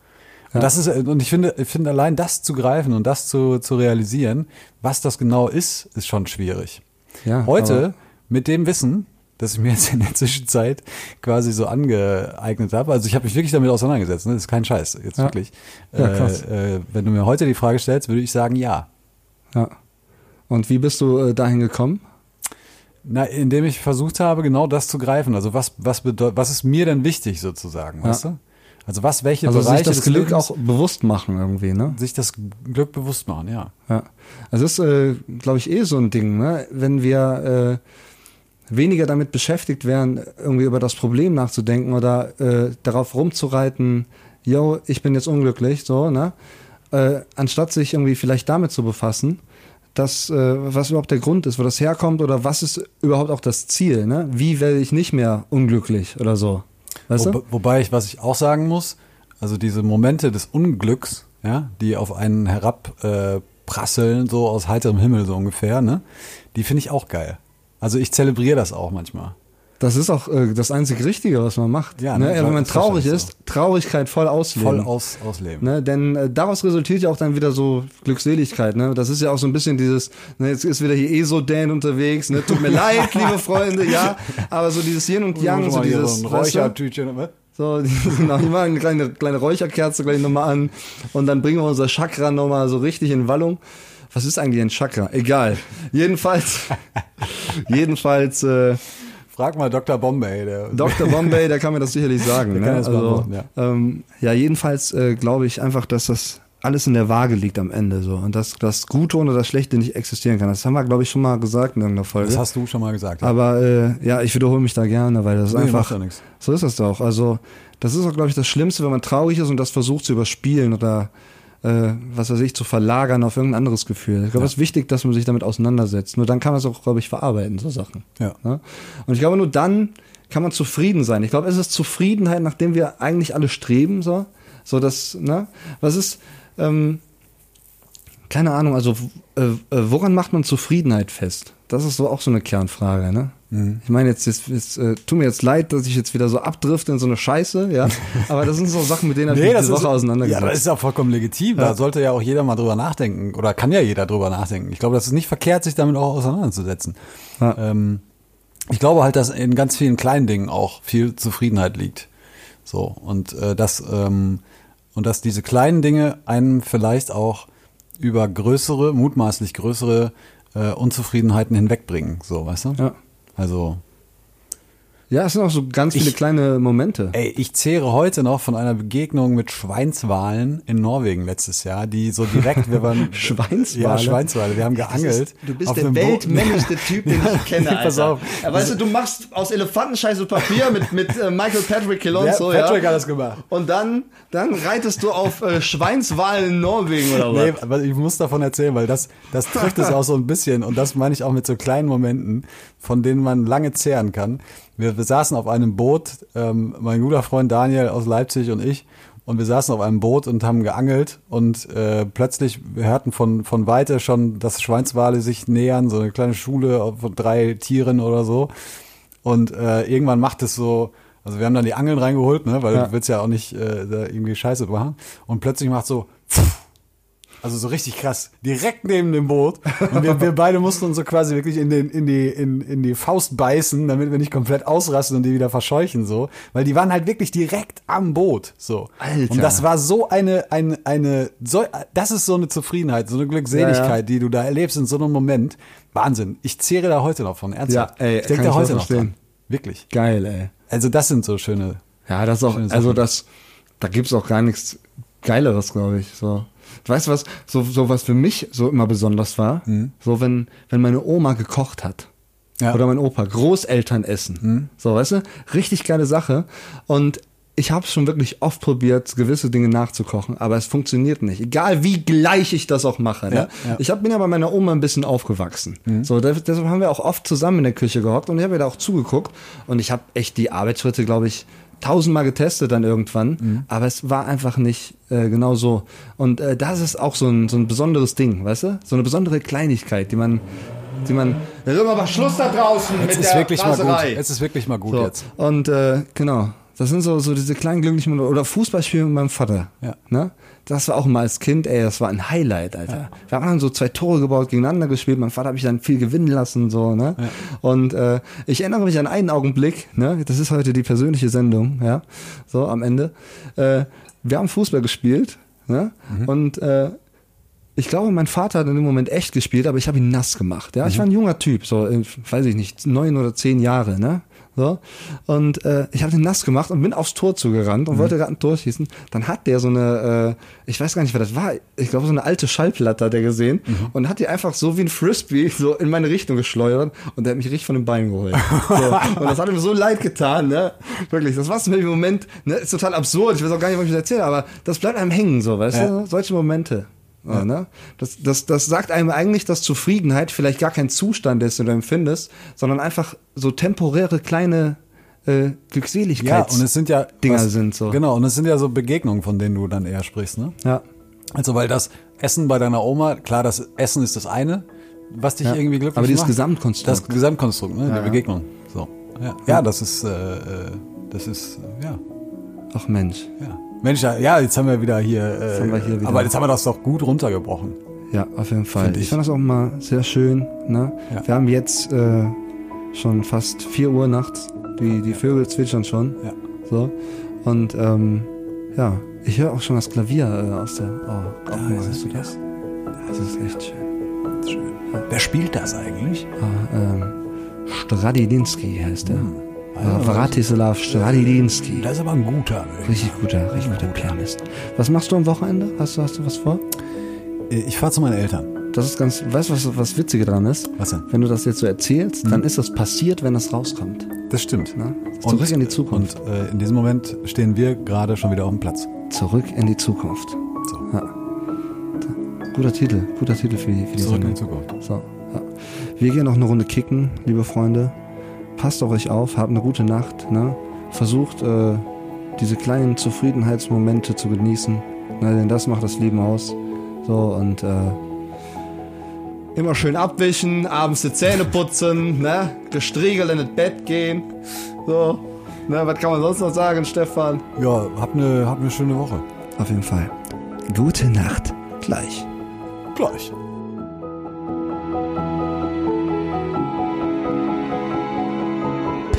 Und Ja. das ist, und ich finde, ich finde allein das zu greifen und das zu, zu realisieren, was das genau ist, ist schon schwierig. Ja, Heute, mit dem Wissen, das ich mir jetzt in der Zwischenzeit quasi so angeeignet habe, also ich habe mich wirklich damit auseinandergesetzt, ne? das ist kein Scheiß, jetzt Ja. wirklich. Ja. Äh, äh, wenn du mir heute die Frage stellst, würde ich sagen, ja. Ja. Und wie bist du äh, dahin gekommen? Na, indem ich versucht habe, genau das zu greifen. Also was, was bedeutet, was ist mir denn wichtig sozusagen, Ja. weißt du? Also was, welche Also Bereiche sich das Glück Lebens- auch bewusst machen irgendwie, ne? sich das Glück bewusst machen, ja. Ja. Also es ist, äh, glaube ich, eh so ein Ding, ne? Wenn wir äh, weniger damit beschäftigt wären, irgendwie über das Problem nachzudenken oder äh, darauf rumzureiten, yo, ich bin jetzt unglücklich, so, ne? Äh, anstatt sich irgendwie vielleicht damit zu befassen, dass, äh, was überhaupt der Grund ist, wo das herkommt oder was ist überhaupt auch das Ziel, ne? Wie werde ich nicht mehr unglücklich oder so? Weißt Wo, du? wobei ich, was ich auch sagen muss, also diese Momente des Unglücks, ja, die auf einen herabprasseln, äh, so aus heiterem Himmel so ungefähr, ne, die finde ich auch geil. Also ich zelebriere das auch manchmal. Das ist auch äh, das einzig Richtige, was man macht. Ja, ne? ne, Wenn man traurig ist, Traurigkeit voll ausleben. Voll aus, ausleben. Ne, denn äh, daraus resultiert ja auch dann wieder so Glückseligkeit. Ne? Das ist ja auch so ein bisschen dieses, ne, jetzt ist wieder hier eh so Dan unterwegs. Ne? Tut mir leid, liebe Freunde, ja. Aber so dieses Yin und Yang, so dieses, so ein weißt du, Räuchertütchen, was? so, genau, hier mal eine kleine, kleine Räucherkerze gleich nochmal an und dann bringen wir unser Chakra nochmal so richtig in Wallung. Was ist eigentlich ein Chakra? Egal. Jedenfalls, jedenfalls, äh, Frag mal Dr. Bombay, der Dr. Bombay, der kann mir das sicherlich sagen. Ne? also, ja. Ähm, ja, jedenfalls äh, glaube ich einfach, dass das alles in der Waage liegt am Ende so und dass das Gute oder das Schlechte nicht existieren kann. Das haben wir, glaube ich, schon mal gesagt in irgendeiner Folge. Das hast du schon mal gesagt. ja. Aber äh, ja, ich wiederhole mich da gerne, weil das ist Nee, einfach. ja. So ist das doch. Also das ist auch, glaube ich, das Schlimmste, wenn man traurig ist und das versucht zu überspielen oder äh, was weiß ich, zu verlagern auf irgendein anderes Gefühl. Ich glaube, es ist wichtig, dass man sich damit auseinandersetzt. Nur dann kann man es auch, glaube ich, verarbeiten, so Sachen. Ja. Ne? Und ich glaube, nur dann kann man zufrieden sein. Ich glaube, es ist Zufriedenheit, nachdem wir eigentlich alle streben, so. So dass, ne? Was ist, ähm, keine Ahnung, also äh, woran macht man Zufriedenheit fest? Das ist so auch so eine Kernfrage, ne? Ich meine, jetzt, jetzt, jetzt äh, tut mir jetzt leid, dass ich jetzt wieder so abdrifte in so eine Scheiße, ja. Aber das sind so Sachen, mit denen habe ich mich diese Woche ja, auseinandergesetzt. das ist ja vollkommen legitim. Da sollte ja auch jeder mal drüber nachdenken. Oder kann ja jeder drüber nachdenken. Ich glaube, das ist nicht verkehrt, sich damit auch auseinanderzusetzen. Ja. Ähm, ich glaube halt, dass in ganz vielen kleinen Dingen auch viel Zufriedenheit liegt. So. Und äh, dass, ähm, und dass diese kleinen Dinge einem vielleicht auch über größere, mutmaßlich größere äh, Unzufriedenheiten hinwegbringen. So, weißt du? Ja. Also, Ja, es sind auch so ganz viele Ich- kleine Momente. Ey, ich zehre heute noch von einer Begegnung mit Schweinswalen in Norwegen letztes Jahr, die so direkt, wir waren. Schweinswale? Ja, Schweinswale. Wir haben geangelt. du bist der weltmännlichste Typ, den ich kenne, Alter. Pass auf. Ja, weißt du, du machst aus Elefantenscheiße Papier mit, mit äh, Michael Patrick Kilonso, Ja, ja. Patrick hat das gemacht. Und dann, dann reitest du auf äh, Schweinswalen in Norwegen oder was? Nee, aber ich muss davon erzählen, weil das, das trifft es auch so ein bisschen und das meine ich auch mit so kleinen Momenten, von denen man lange zehren kann. Wir, wir saßen auf einem Boot, ähm, mein guter Freund Daniel aus Leipzig und ich, und wir saßen auf einem Boot und haben geangelt und äh, plötzlich, wir hörten von, von Weite schon, dass Schweinswale sich nähern, so eine kleine Schule von drei Tieren oder so. Und äh, irgendwann macht es so, also wir haben dann die Angeln reingeholt, ne, weil Ja. du willst ja auch nicht äh, da irgendwie Scheiße machen. Und plötzlich macht so, also so richtig krass, direkt neben dem Boot. Und wir, wir beide mussten uns so quasi wirklich in, den, in, die, in, in die Faust beißen, damit wir nicht komplett ausrasten und die wieder verscheuchen, so. Weil die waren halt wirklich direkt am Boot, so. Alter. Und das war so eine, eine, eine, so, das ist so eine Zufriedenheit, so eine Glückseligkeit, Ja, ja. die du da erlebst in so einem Moment. Wahnsinn. Ich zehre da heute noch von, ernsthaft. Ja, ey, ich denke da ich heute noch dran. Wirklich. Geil, ey. Also das sind so schöne, Ja, das ist auch, also das, da gibt's auch gar nichts Geileres, glaube ich. So. Weißt du was, so, so was für mich so immer besonders war? So, wenn, wenn meine Oma gekocht hat. Ja. Oder mein Opa, Großeltern essen. So, weißt du? Richtig geile Sache. Und ich habe schon wirklich oft probiert, gewisse Dinge nachzukochen, aber es funktioniert nicht. Egal wie gleich ich das auch mache. Ne? Ja, ja. Ich hab, bin ja bei meiner Oma ein bisschen aufgewachsen. So, da- deshalb haben wir auch oft zusammen in der Küche gehockt und ich habe ihr da auch zugeguckt und ich habe echt die Arbeitsschritte, glaube ich, tausendmal getestet dann irgendwann, aber es war einfach nicht äh, genau so. Und äh, das ist auch so ein, so ein besonderes Ding, weißt du? So eine besondere Kleinigkeit, die man, die man. Ja, sag mal, Schluss da draußen es mit ist der wirklich mal gut. Es ist wirklich mal gut So. jetzt. Und äh, genau, das sind so, so diese kleinen glücklichen Momente. Oder Fußballspiele mit meinem Vater. Ja. Ne? Das war auch mal als Kind, ey, das war ein Highlight, Alter. Wir haben dann so zwei Tore gebaut, gegeneinander gespielt. Mein Vater hat mich dann viel gewinnen lassen, so, ne? Und äh, ich erinnere mich an einen Augenblick, ne? Das ist heute die persönliche Sendung, ja, so am Ende. Äh, wir haben Fußball gespielt, ne? Und äh, ich glaube, mein Vater hat in dem Moment echt gespielt, aber ich habe ihn nass gemacht. Ja, ich war ein junger Typ, so, äh, weiß ich nicht, neun oder zehn Jahre, ne? So. Und äh, ich habe den nass gemacht und bin aufs Tor zugerannt und wollte gerade ein Tor schießen. Dann hat der so eine, äh, ich weiß gar nicht, was das war, ich glaube, so eine alte Schallplatte hat er gesehen und hat die einfach so wie ein Frisbee so in meine Richtung geschleudert und der hat mich richtig von den Beinen geholt. So. Und das hat ihm so leid getan, ne? Wirklich, das war so im Moment, ne? Ist total absurd, ich weiß auch gar nicht, was ich das erzähle, aber das bleibt einem hängen, so, weißt Ja. du? Solche Momente. Ja. ne? das, das, das sagt einem eigentlich, dass Zufriedenheit vielleicht gar kein Zustand ist, den du empfindest, sondern einfach so temporäre kleine äh, Ja, Glückseligkeits und es sind ja Dinger was- sind so. Genau, und es sind ja so Begegnungen, von denen du dann eher sprichst, ne? Ja. Also weil das Essen bei deiner Oma, klar, das Essen ist das eine, was dich Ja, irgendwie glücklich aber dieses macht. Gesamtkonstrukt. Das Gesamtkonstrukt, ne? Ja, die ja. Begegnung. So. Ja, ja das ist, äh, äh, das ist, äh, ja, Ach Mensch. ja. Mensch, ja, jetzt haben wir wieder hier, äh, haben wir hier wieder. aber jetzt haben wir das doch gut runtergebrochen. Ja, auf jeden Fall. Find Ich. ich. fand das auch mal sehr schön. Ne? Ja. Wir haben jetzt äh, schon fast 4 Uhr nachts. Die, die Vögel zwitschern schon. Ja. So. Und ähm, ja, ich höre auch schon das Klavier äh, aus der. Oh, guck mal, hörst du das? Das ist echt schön. Schön. Wer spielt das eigentlich? Ah, ähm, Stradidinski heißt er. Ah, Äh, Vratislav Stradidinski. Das ist aber ein guter. Richtig guter, richtig guter Pianist. Was machst du am Wochenende? Hast du, hast du was vor? Ich fahre zu meinen Eltern. Das ist ganz, weißt du, was, was Witzige dran ist? Was denn? Wenn du das jetzt so erzählst, dann ist das passiert, wenn es rauskommt. Das stimmt. Ne? Zurück in die Zukunft. Und äh, in diesem Moment stehen wir gerade schon wieder auf dem Platz. Zurück in die Zukunft. So. Ja. Guter Titel, guter Titel für die, für die Zurück in Sendung. die Zukunft. So, ja. Wir gehen noch eine Runde kicken, liebe Freunde. Passt auf euch auf, habt eine gute Nacht. Ne? Versucht, äh, diese kleinen Zufriedenheitsmomente zu genießen. Ne? Denn das macht das Leben aus. So, und äh, immer schön abwischen, abends die Zähne putzen, ne? gestriegelt in das Bett gehen. So, ne? was kann man sonst noch sagen, Stefan? Ja, habt eine, habt eine schöne Woche. Auf jeden Fall. Gute Nacht. Gleich. Gleich.